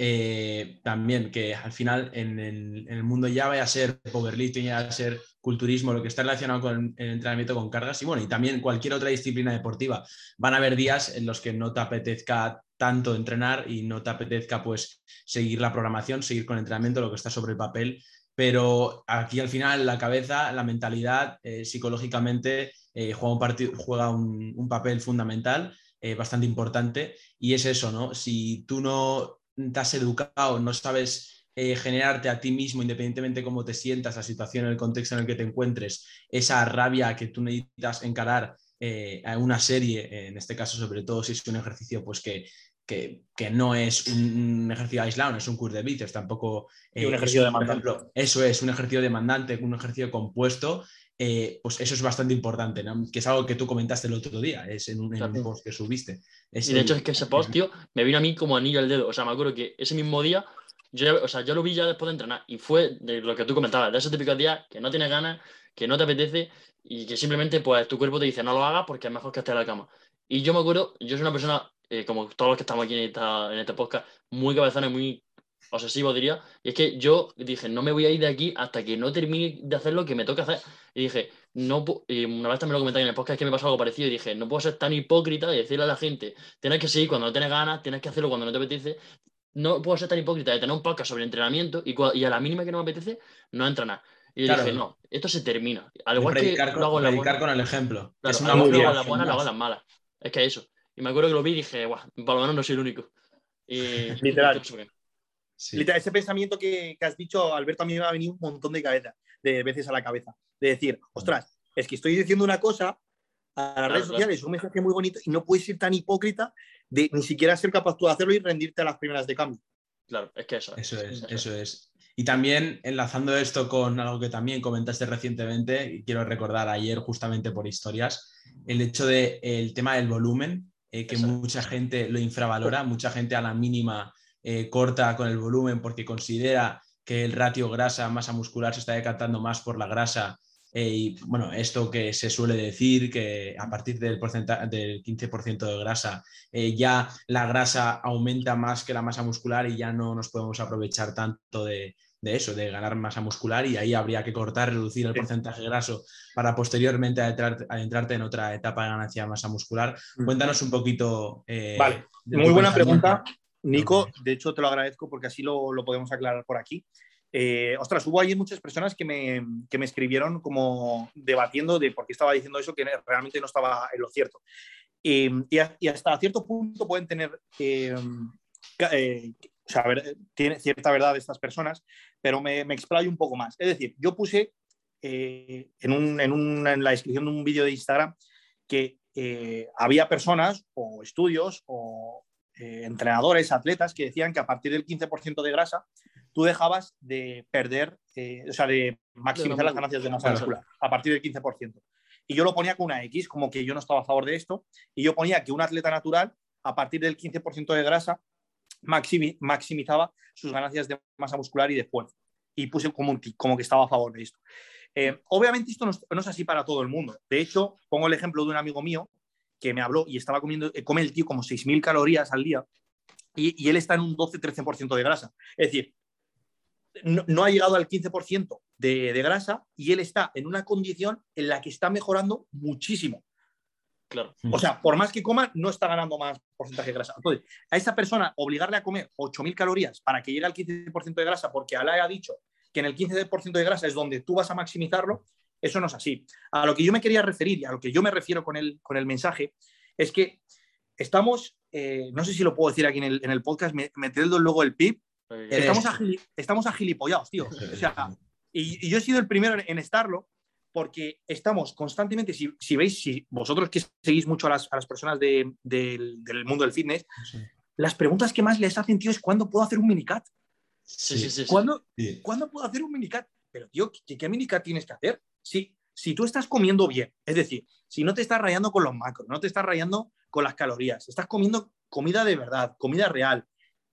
Eh, también que al final en el, mundo ya vaya a ser powerlifting, ya va a ser culturismo, lo que está relacionado con el entrenamiento con cargas y bueno, y también cualquier otra disciplina deportiva. Van a haber días en los que no te apetezca tanto entrenar y no te apetezca pues seguir la programación, seguir con el entrenamiento, lo que está sobre el papel, pero aquí al final la cabeza, la mentalidad, eh, psicológicamente eh, juega, un, un, papel fundamental, bastante importante y es eso, ¿no? Si tú no te has educado, no sabes eh, generarte a ti mismo, independientemente de cómo te sientas, la situación, el contexto en el que te encuentres, esa rabia que tú necesitas encarar eh, a una serie, en este caso sobre todo si es un ejercicio pues que, que, no es un, ejercicio aislado, no es un curso de bíceps, tampoco un eh, ejercicio demandante. eso es un ejercicio demandante, un ejercicio compuesto eh, pues eso es bastante importante, que es algo que tú comentaste el otro día, es en un, post que subiste. y de hecho es que ese post, tío, me vino a mí como anillo al dedo. O sea, me acuerdo que ese mismo día, yo, o sea, yo lo vi ya después de entrenar y fue de lo que tú comentabas, de esos típicos días que no tienes ganas, que no te apetece y que simplemente pues tu cuerpo te dice no lo hagas porque es mejor que estés en la cama. Y yo me acuerdo, yo soy una persona, eh, como todos los que estamos aquí en, esta, en este podcast, muy cabezona y muy obsesivo diría, y es que yo dije, no me voy a ir de aquí hasta que no termine de hacer lo que me toca hacer. Y dije, no, y una vez también lo comenté en el podcast que me pasó algo parecido, y dije, no puedo ser tan hipócrita y decirle a la gente, tienes que seguir cuando no tienes ganas, tienes que hacerlo cuando no te apetece. No puedo ser tan hipócrita de tener un podcast sobre entrenamiento y, y a la mínima que no me apetece, no entrenar. Y dije, no, esto se termina. Al igual que con, lo hago en la buena, con el ejemplo. es una lo hago en la buena, lo hago en las malas. Es que eso. Y me acuerdo que lo vi y dije, guau, por lo menos no soy el único. Y, Literal. Ese pensamiento que, has dicho, Alberto, a mí me ha venido un montón de, cabeza, de veces a la cabeza. De decir, ostras, es que estoy diciendo una cosa a las redes sociales, un mensaje muy bonito y no puedes ser tan hipócrita de ni siquiera ser capaz tú de hacerlo y rendirte a las primeras de cambio. Claro, es que eso. Eso es, eso es. Y también enlazando esto con algo que también comentaste recientemente, y quiero recordar ayer justamente por historias, el hecho del el tema del volumen, eh, que mucha gente lo infravalora, mucha gente a la mínima eh, corta con el volumen porque considera que el ratio grasa-masa muscular se está decantando más por la grasa eh, y bueno, esto que se suele decir, que a partir del, del 15% de grasa, eh, ya la grasa aumenta más que la masa muscular y ya no nos podemos aprovechar tanto de, eso, de ganar masa muscular y ahí habría que cortar, reducir el porcentaje graso para posteriormente adentrarte en otra etapa de ganancia de masa muscular. Mm. Cuéntanos un poquito. Eh, vale, muy buena pregunta, Nico. De hecho, te lo agradezco porque así lo, lo podemos aclarar por aquí. Eh, ostras, hubo ahí muchas personas que me, que me, escribieron como debatiendo de por qué estaba diciendo eso que realmente no estaba en lo cierto. y, hasta cierto punto pueden tener, eh, eh, o sea, tiene cierta verdad estas personas, pero me, me explayo un poco más. Es decir, yo puse en, un, en, en, la descripción de un vídeo de Instagram que había personas o estudios o entrenadores, atletas que decían que a partir del 15% de grasa tú dejabas de perder, eh, o sea, de maximizar las ganancias de masa muscular a partir del 15%. Y yo lo ponía con una X, como que yo no estaba a favor de esto, y yo ponía que un atleta natural, a partir del 15% de grasa, maximizaba sus ganancias de masa muscular y de fuerza. Y puse como, un como que estaba a favor de esto. Eh, obviamente esto no, es así para todo el mundo. De hecho, pongo el ejemplo de un amigo mío que me habló y estaba comiendo, eh, come el tío como 6.000 calorías al día y, y él está en un 12-13% de grasa. Es decir, no, ha llegado al 15% de, grasa y él está en una condición en la que está mejorando muchísimo. Claro. O sea, por más que coma, no está ganando más porcentaje de grasa. Entonces, a esa persona obligarle a comer 8.000 calorías para que llegue al 15% de grasa, porque Alá ha dicho que en el 15% de grasa es donde tú vas a maximizarlo, eso no es así. A lo que yo me quería referir y a lo que yo me refiero con el, con el mensaje es que estamos, eh, no sé si lo puedo decir aquí en el, en el podcast, metiendo luego el PIB, Estamos, estamos agilipollados, tío. O sea, y, yo he sido el primero en, estarlo porque estamos constantemente, si, si, veis, si vosotros que seguís mucho a las, a las personas de, del mundo del fitness, las preguntas que más les hacen, tío, es ¿cuándo puedo hacer un minicat? Sí, sí, sí. ¿Cuándo, ¿Cuándo, puedo hacer un minicat? Pero, tío, ¿qué, qué minicat tienes que hacer? Si, si tú estás comiendo bien, es decir, si no te estás rayando con los macros, no te estás rayando con las calorías, estás comiendo comida de verdad, comida real,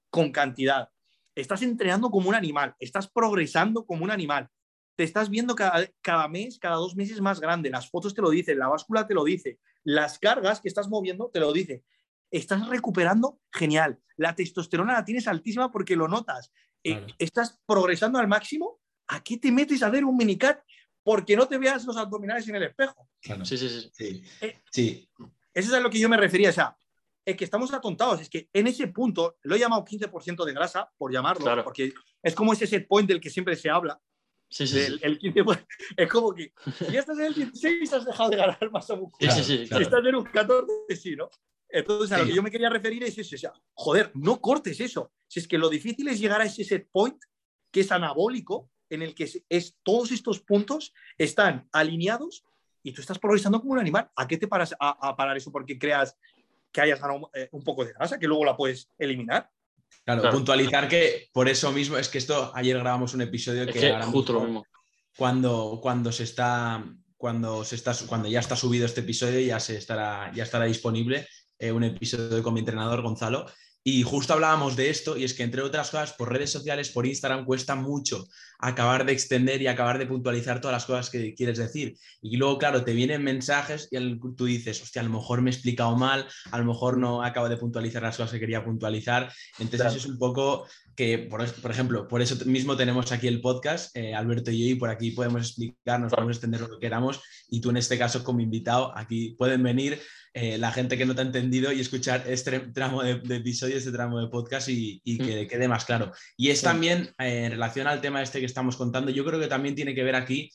con cantidad, estás entrenando como un animal, estás progresando como un animal, te estás viendo cada, cada, mes, cada dos meses más grande, las fotos te lo dicen, la báscula te lo dice, las cargas que estás moviendo te lo dice. Estás recuperando genial. La testosterona la tienes altísima porque lo notas. Eh, estás progresando al máximo. ¿A qué te metes a hacer un minicat? Porque no te veas los abdominales en el espejo. Sí, sí, sí. sí. Eh, sí. Eso es a lo que yo me refería. O sea, es que estamos atontados. Es que en ese punto, lo he llamado 15% de grasa, por llamarlo, porque es como ese set point del que siempre se habla. Sí, sí, el 15, es como que si ya estás en el 16 has dejado de ganar masa muscular. Sí, sí, sí, Si estás en un 14, sí, ¿no? Entonces, a lo que yo me quería referir es eso. O sea, joder, no cortes eso. Si es que lo difícil es llegar a ese set point que es anabólico, en el que es, todos estos puntos están alineados y tú estás progresando como un animal. ¿A qué te paras a, a parar eso porque creas que hayas ganado eh, un poco de grasa, que luego la puedes eliminar. Claro, puntualizar que por eso mismo es que esto, ayer grabamos un episodio que, justo lo mismo. Cuando, cuando se está, cuando se está, cuando ya está subido este episodio, ya se estará, ya estará disponible eh, un episodio con mi entrenador Gonzalo y justo hablábamos de esto, y es que entre otras cosas, por redes sociales, por Instagram, cuesta mucho acabar de extender y acabar de puntualizar todas las cosas que quieres decir. Y luego, claro, te vienen mensajes y tú dices, hostia, a lo mejor me he explicado mal, a lo mejor no acabo de puntualizar las cosas que quería puntualizar. Entonces, eso es un poco que, por, ejemplo, por eso mismo tenemos aquí el podcast, eh, Alberto y yo, y por aquí podemos explicarnos, podemos extender lo que queramos, y tú en este caso como invitado, aquí pueden venir eh, la gente que no te ha entendido y escuchar este tramo de, episodio, este tramo de podcast y, mm. que quede más claro. Y es también, eh, en relación al tema este que estamos contando, yo creo que también tiene que ver aquí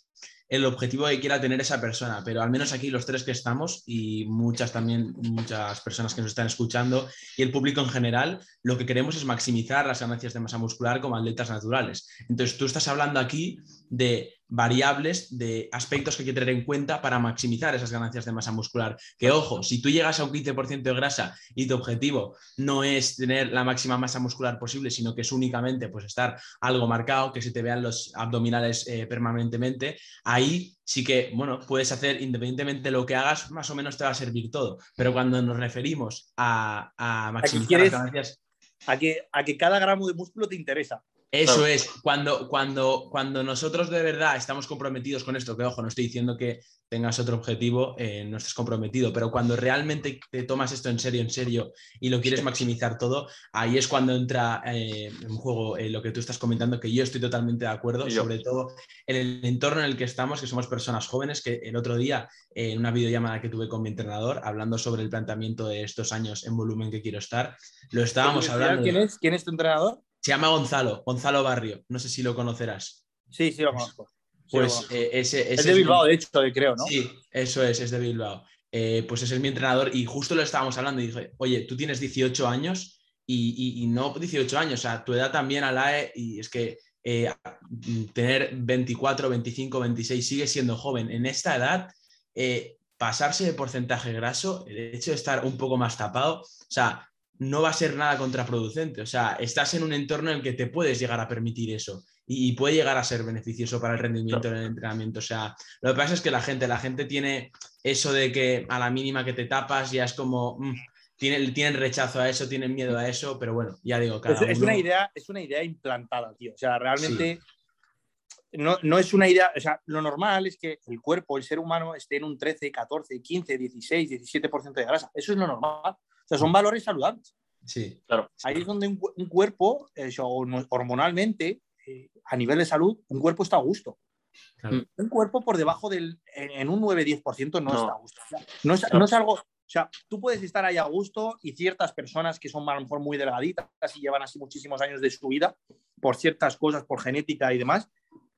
el objetivo que quiera tener esa persona, pero al menos aquí los tres que estamos y muchas también, muchas personas que nos están escuchando y el público en general, lo que queremos es maximizar las ganancias de masa muscular como atletas naturales. Entonces tú estás hablando aquí de variables de aspectos que hay que tener en cuenta para maximizar esas ganancias de masa muscular. Que ojo, si tú llegas a un 15% de grasa y tu objetivo no es tener la máxima masa muscular posible, sino que es únicamente pues, estar algo marcado, que se te vean los abdominales eh, permanentemente, ahí sí que, bueno, puedes hacer, independientemente de lo que hagas, más o menos te va a servir todo. Pero cuando nos referimos a, maximizar las ganancias... A que, a que cada gramo de músculo te interesa. Eso es, cuando, cuando, cuando nosotros de verdad estamos comprometidos con esto, que ojo, no estoy diciendo que tengas otro objetivo, eh, no estés comprometido, pero cuando realmente te tomas esto en serio, en serio, y lo quieres maximizar todo, ahí es cuando entra eh, en juego eh, lo que tú estás comentando, que yo estoy totalmente de acuerdo, sobre todo en el entorno en el que estamos, que somos personas jóvenes, que el otro día, en una videollamada que tuve con mi entrenador, hablando sobre el planteamiento de estos años en volumen que quiero estar, lo estábamos hablando. ¿Quién es? ¿Quién es tu entrenador? Se llama Gonzalo, Gonzalo Barrio. No sé si lo conocerás. Sí, sí lo conozco. pues eh, ese, es de Bilbao, de hecho, creo, ¿no? Sí, eso es, es de Bilbao. Eh, pues es mi entrenador y justo lo estábamos hablando y dije, oye, tú tienes 18 años y, no 18 años, o sea, tu edad también, Alae, y es que eh, tener 24, 25, 26 sigue siendo joven. En esta edad, pasarse de porcentaje graso, el hecho de estar un poco más tapado, o sea, no va a ser nada contraproducente. O sea, estás en un entorno en el que te puedes llegar a permitir eso y, puede llegar a ser beneficioso para el rendimiento del entrenamiento. O sea, lo que pasa es que la gente, la gente tiene eso de que a la mínima que te tapas ya es como... Mm, tienen, tienen, rechazo a eso, tienen miedo a eso, pero bueno, ya digo, cada es, una idea, es una idea implantada, tío. O sea, realmente no, no, es una idea, o sea, lo normal es que el cuerpo, el ser humano, esté en un 13, 14, 15, 16, 17% de grasa. Eso es lo normal. O sea, son valores saludables. Sí, claro. Ahí es donde un, cuerpo, hormonalmente, eh, a nivel de salud, un cuerpo está a gusto. Un cuerpo por debajo del, en, un 9-10% no, está a gusto. no, es, no, es, algo, o sea, tú puedes estar ahí a gusto y ciertas personas que son a lo mejor muy delgaditas y llevan así muchísimos años de su vida por ciertas cosas, por genética y demás,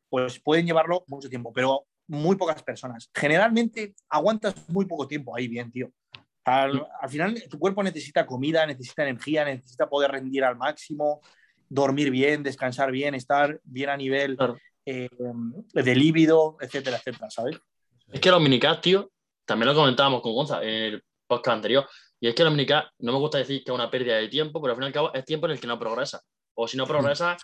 pues pueden llevarlo mucho tiempo, pero muy pocas personas. Generalmente aguantas muy poco tiempo ahí bien, tío. Al, final, tu cuerpo necesita comida, necesita energía, necesita poder rendir al máximo, dormir bien, descansar bien, estar bien a nivel eh, de líbido, etcétera, etcétera, ¿sabes? Es que los minicats, tío, también lo comentábamos con Gonza en el podcast anterior, y es que los minicats, no me gusta decir que es una pérdida de tiempo, pero al fin y al cabo es tiempo en el que no progresa. O si no progresa,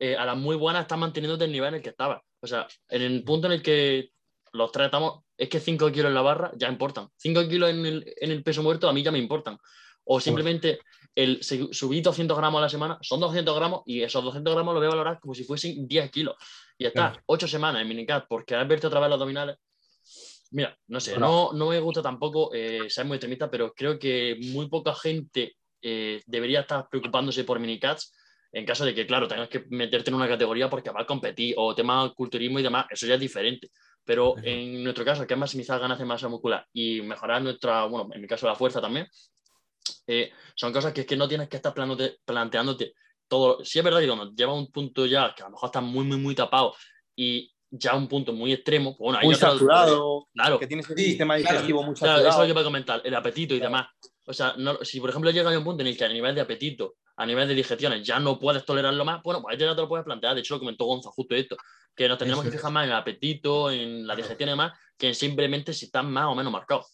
eh, a las muy buenas estás manteniéndote el nivel en el que estabas. O sea, en el punto en el que los tres estamos, es que 5 kilos en la barra ya importan. 5 kilos en el, peso muerto a mí ya me importan. O simplemente el subir 200 gramos a la semana son 200 gramos y esos 200 gramos lo voy a valorar como si fuesen 10 kilos. Y ya está, 8 semanas en minicat porque has verte otra vez los abdominales. Mira, no sé, no, no me gusta tampoco eh, ser muy extremista, pero creo que muy poca gente eh, debería estar preocupándose por minicats en caso de que, claro, tengas que meterte en una categoría porque va a competir o tema culturismo y demás, eso ya es diferente. Pero en nuestro caso, que es maximizar ganancia de masa muscular y mejorar nuestra, bueno, en mi caso la fuerza también, eh, son cosas que es que no tienes que estar planteándote todo. Si es verdad que cuando lleva un punto ya que a lo mejor está muy, muy, muy tapado y ya un punto muy extremo, pues bueno, muy saturado, claro, que tienes el sistema digestivo muy saturado. Claro, eso es lo que voy a comentar, el apetito y demás. O sea, si por ejemplo llega a un punto en el que a nivel de apetito, a nivel de digestiones, ya no puedes tolerarlo más, bueno, pues ahí ya te lo puedes plantear. De hecho, lo comentó Gonza justo esto que nos tendremos que fijar más en el apetito, en la digestión y demás, que simplemente si están más o menos marcados.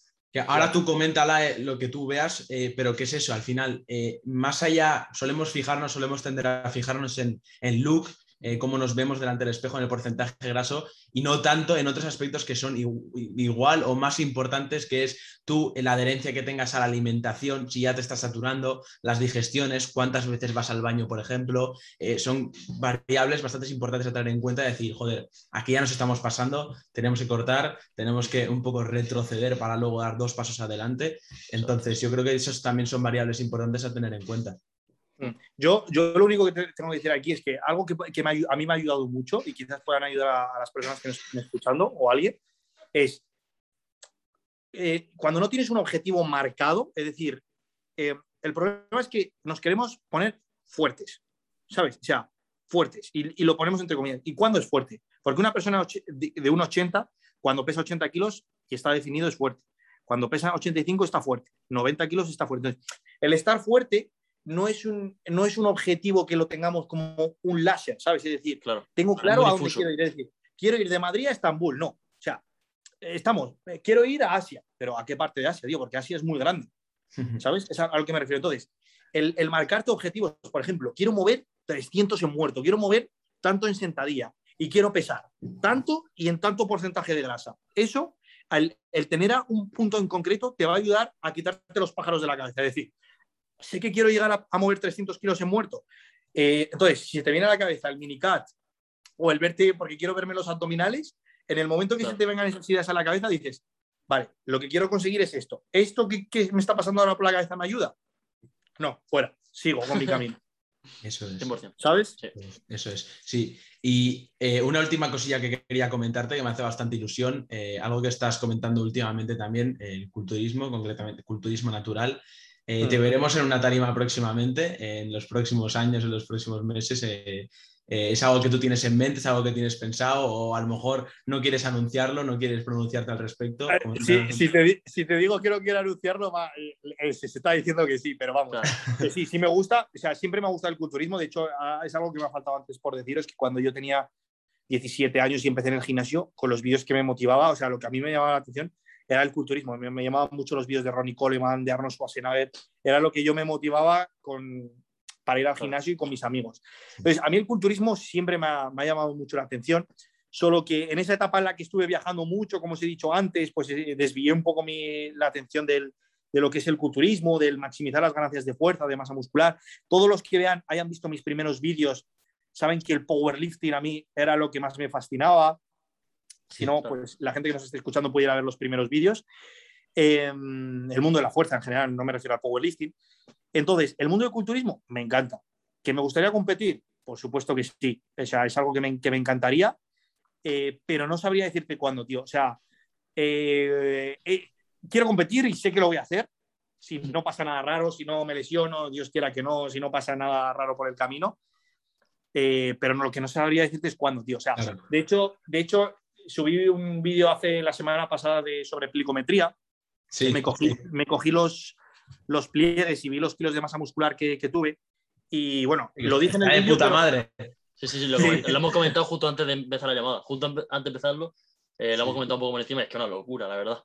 Ahora tú coméntala lo que tú veas, eh, pero ¿qué es eso? Al final, eh, más allá, solemos fijarnos, solemos tender a fijarnos en, en look, eh, cómo nos vemos delante del espejo en el porcentaje graso y no tanto en otros aspectos que son igual o más importantes, que es tú, la adherencia que tengas a la alimentación, si ya te estás saturando, las digestiones, cuántas veces vas al baño, por ejemplo, eh, son variables bastante importantes a tener en cuenta, decir, joder, aquí ya nos estamos pasando, tenemos que cortar, tenemos que un poco retroceder para luego dar dos pasos adelante. Entonces, yo creo que esos también son variables importantes a tener en cuenta. Mm. Yo, yo lo único que tengo que decir aquí es que algo que, que a mí me ha ayudado mucho y quizás puedan ayudar a, las personas que nos estén escuchando o a alguien, es eh, cuando no tienes un objetivo marcado, es decir, eh, el problema es que nos queremos poner fuertes, ¿sabes? O sea, fuertes, y, y, lo ponemos entre comillas. ¿Y cuándo es fuerte? Porque una persona de, de 1,80, cuando pesa 80 kilos y está definido, es fuerte. Cuando pesa 85 está fuerte, 90 kilos está fuerte. El estar fuerte no es, un, no es un objetivo que lo tengamos como un láser, ¿sabes? Es decir, claro, tengo claro a dónde quiero ir. Es decir, quiero ir de Madrid a Estambul, no. O sea, estamos, eh, quiero ir a Asia, pero ¿a qué parte de Asia? Digo, porque Asia es muy grande, ¿sabes? Es a, lo que me refiero. Entonces, el, el marcarte objetivos, por ejemplo, quiero mover 300 en muerto, quiero mover tanto en sentadilla y quiero pesar tanto y en tanto porcentaje de grasa. Eso, el, el tener un punto en concreto, te va a ayudar a quitarte los pájaros de la cabeza. Es decir, sé que quiero llegar a, mover 300 kilos en muerto. Eh, entonces, si te viene a la cabeza el minicat o el verte, porque quiero verme los abdominales, en el momento que se te vengan esas ideas a la cabeza, dices, vale, lo que quiero conseguir es esto. ¿Esto que, me está pasando ahora por la cabeza me ayuda? No, fuera, sigo con mi camino. Eso es. ¿Sabes? Eso es, sí. Y eh, una última cosilla que quería comentarte que me hace bastante ilusión, eh, algo que estás comentando últimamente también, el culturismo, concretamente culturismo natural. Eh, te mm. veremos en una tarima próximamente, en los próximos años, en los próximos meses. Eh, eh, ¿Es algo que tú tienes en mente, es algo que tienes pensado o a lo mejor no quieres anunciarlo, no quieres pronunciarte al respecto? si, te, si, te, digo que no quiero anunciarlo, se, está diciendo que sí, pero vamos, sí, sí me gusta, o sea, siempre me ha gustado el culturismo, de hecho es algo que me ha faltado antes por deciros, que cuando yo tenía 17 años y empecé en el gimnasio, con los vídeos que me motivaba, o sea, lo que a mí me llamaba la atención era el culturismo. Me, llamaban mucho los vídeos de Ronnie Coleman, de Arnold Schwarzenegger. Era lo que yo me motivaba con, para ir al gimnasio y con mis amigos. Entonces, a mí el culturismo siempre me ha, llamado mucho la atención, solo que en esa etapa en la que estuve viajando mucho, como os he dicho antes, pues eh, desvié un poco mi, la atención de lo que es el culturismo, del maximizar las ganancias de fuerza, de masa muscular. Todos los que vean, hayan visto mis primeros vídeos, saben que el powerlifting a mí era lo que más me fascinaba. Si no, pues la gente que nos esté escuchando puede ir a ver los primeros vídeos. Em, el mundo de la fuerza en general, no me refiero al powerlifting. Entonces, el mundo del culturismo me encanta. ¿Que me gustaría competir? Por supuesto que sí. O sea, es algo que me, que me encantaría, eh, pero no sabría decirte cuándo, tío. O sea, eh, eh, quiero competir y sé que lo voy a hacer. Si no pasa nada raro, si no me lesiono, Dios quiera que no, si no pasa nada raro por el camino. pero no, lo que no sabría decirte es cuándo, tío. O sea, de hecho, de hecho, subí un vídeo hace la semana pasada de, sobre plicometría. Sí. Me cogí, me cogí los, los pliegues y vi los kilos de masa muscular que, que tuve. Y bueno, lo dije en el vídeo. puta madre. Sí, sí, sí, lo, hemos comentado justo antes de empezar la llamada. Justo antes de empezarlo, eh, lo hemos comentado un poco por encima. Es que es una locura, la verdad.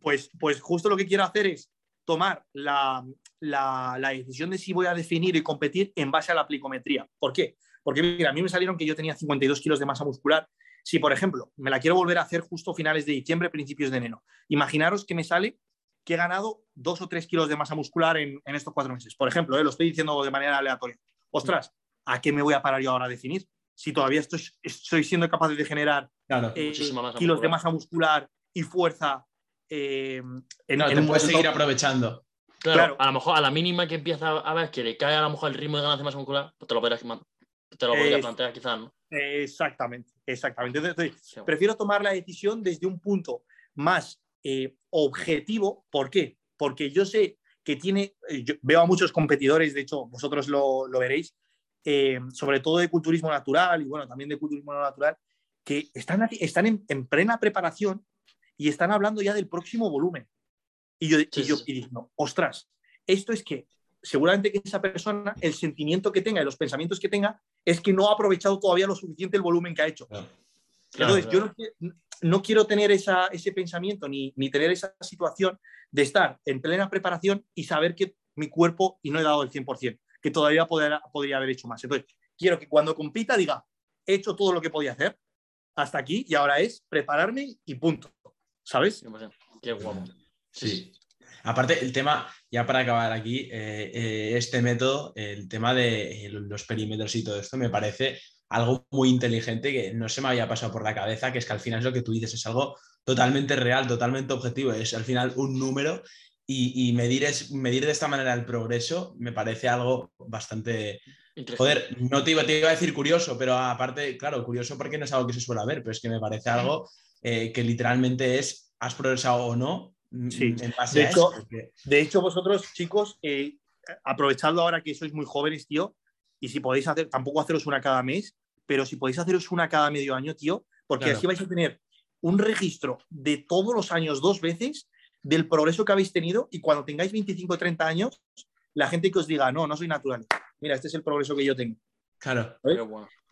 Pues, pues justo lo que quiero hacer es tomar la, la, la, decisión de si voy a definir y competir en base a la plicometría. ¿Por qué? Porque mira, a mí me salieron que yo tenía 52 kilos de masa muscular si, por ejemplo, me la quiero volver a hacer justo finales de diciembre, principios de enero, imaginaros que me sale que he ganado dos o tres kilos de masa muscular en, estos cuatro meses. Por ejemplo, eh, lo estoy diciendo de manera aleatoria. Ostras, ¿a qué me voy a parar yo ahora a definir? Si todavía estoy, estoy siendo capaz de generar eh, kilos de masa muscular y fuerza eh, en, no, te puedes seguir aprovechando. Claro, a lo mejor a la mínima que empieza a ver que le cae a lo mejor el ritmo de ganancia de masa muscular, pues te lo verás te lo podría plantear quizás, ¿no? Exactamente, exactamente. Entonces, prefiero tomar la decisión desde un punto más eh, objetivo. ¿Por qué? Porque yo sé que tiene, eh, yo veo a muchos competidores, de hecho, vosotros lo, veréis, eh, sobre todo de culturismo natural y bueno, también de culturismo natural, que están, están en, plena preparación y están hablando ya del próximo volumen. Y yo, y yo y digo, ostras, esto es que seguramente que esa persona, el sentimiento que tenga y los pensamientos que tenga, es que no ha aprovechado todavía lo suficiente el volumen que ha hecho. Entonces, yo no, quiero tener ese pensamiento ni, tener esa situación de estar en plena preparación y saber que mi cuerpo, y no he dado el 100%, que todavía podría haber hecho más. Entonces, quiero que cuando compita diga, he hecho todo lo que podía hacer hasta aquí y ahora es prepararme y punto. ¿Sabes? Qué guapo. Sí. Aparte, el tema, ya para acabar aquí, eh, eh, este método, el tema de eh, los perímetros y todo esto, me parece algo muy inteligente que no se me había pasado por la cabeza, que es que al final es lo que tú dices, es algo totalmente real, totalmente objetivo, es al final un número y, medir, es, medir de esta manera el progreso me parece algo bastante... Joder, no te iba, te iba, a decir curioso, pero aparte, claro, curioso porque no es algo que se suele ver, pero es que me parece algo que literalmente es, has progresado o no, Sí, de, hecho, de hecho, vosotros, chicos, eh, aprovechando ahora que sois muy jóvenes, tío, y si podéis hacer, tampoco haceros una cada mes, pero si podéis haceros una cada medio año, tío, porque así vais a tener un registro de todos los años dos veces del progreso que habéis tenido y cuando tengáis 25 o 30 años, la gente que os diga, no, no soy natural, mira, este es el progreso que yo tengo. Claro.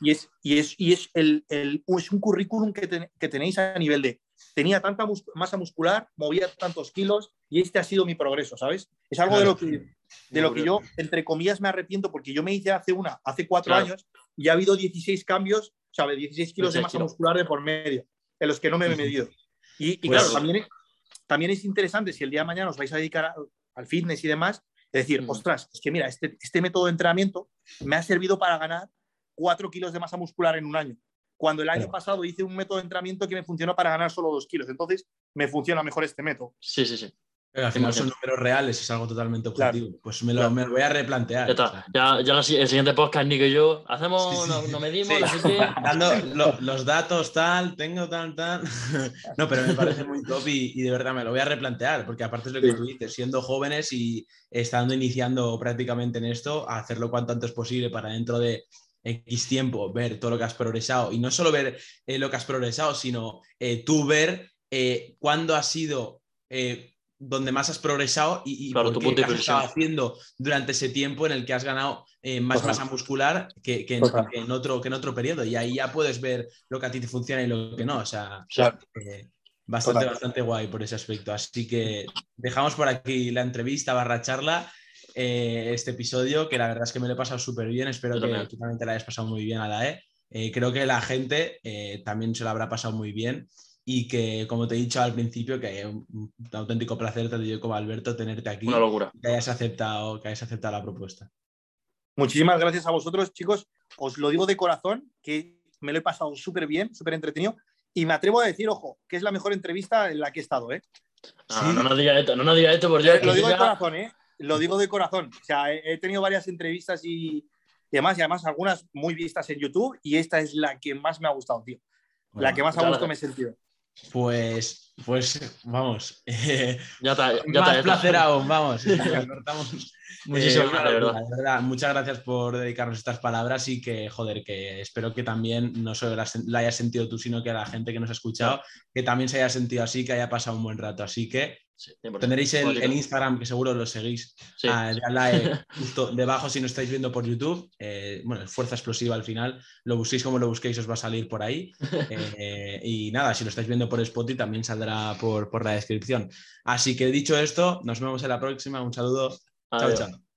Y es, y es, y es, el, el, es un currículum que, que, tenéis a nivel de tenía tanta masa muscular, movía tantos kilos y este ha sido mi progreso, ¿sabes? Es algo de lo que, de lo que yo, entre comillas, me arrepiento porque yo me hice hace una, hace cuatro años y ha habido 16 cambios, ¿sabes? 16 kilos de masa muscular de por medio, en los que no me he medido. Y, y pues claro, también, también es interesante si el día de mañana os vais a dedicar al fitness y demás, es decir, mm. ostras, es que mira, este, este método de entrenamiento me ha servido para ganar 4 kilos de masa muscular en un año. Cuando el año pasado hice un método de entrenamiento que me funcionó para ganar solo 2 kilos. Entonces, me funciona mejor este método. Sí, sí, sí. Pero al final son números reales, es algo totalmente objetivo. Pues me lo, me lo, voy a replantear. Ya está. Ya, ya el siguiente podcast, Nico y yo, hacemos, nos, medimos, Dando los datos, tal, tengo tal, tal. no, pero me parece muy top y, y, de verdad me lo voy a replantear, porque aparte es lo que tú dices, siendo jóvenes y estando iniciando prácticamente en esto, hacerlo cuanto antes posible para dentro de X tiempo ver todo lo que has progresado. Y no solo ver eh, lo que has progresado, sino eh, tú ver eh, cuándo ha sido donde más has progresado y, claro, por qué has estado haciendo durante ese tiempo en el que has ganado más masa muscular que, en, otro, que en otro periodo. Y ahí ya puedes ver lo que a ti te funciona y lo que no. O sea, bastante, bastante guay por ese aspecto. Así que dejamos por aquí la entrevista barra charla eh, este episodio, que la verdad es que me lo he pasado súper bien. Espero que tú también te la hayas pasado muy bien a la E. Eh, creo que la gente eh, también se lo habrá pasado muy bien y que, como te he dicho al principio, que un, un auténtico placer, te yo como Alberto, tenerte aquí. Una locura. Que hayas aceptado, que hayas aceptado la propuesta. Muchísimas gracias a vosotros, chicos. Os lo digo de corazón, que me lo he pasado súper bien, súper entretenido. Y me atrevo a decir, ojo, que es la mejor entrevista en la que he estado, ¿eh? No, no nos diga esto, no nos diga esto, porque Lo digo de corazón, ¿eh? Lo digo de corazón. O sea, he, tenido varias entrevistas y, demás, y además algunas muy vistas en YouTube, y esta es la que más me ha gustado, tío. la que más a gusto me he sentido. Pues, pues vamos. ya está, ya más placer aún, vamos. Muchísimas eh, verdad. Muchas gracias por dedicarnos estas palabras y que, joder, que espero que también no solo la, hayas sentido tú, sino que la gente que nos ha escuchado, que también se haya sentido así, que haya pasado un buen rato. Así que Tendréis el, Instagram, que seguro lo seguís, ah, justo debajo si no estáis viendo por YouTube. Eh, bueno, Fuerza Explosiva al final, lo busquéis como lo busquéis, os va a salir por ahí. Eh, y nada, si lo estáis viendo por Spotify, también saldrá por, por la descripción. Así que dicho esto, nos vemos en la próxima. Un saludo. Chao, chao.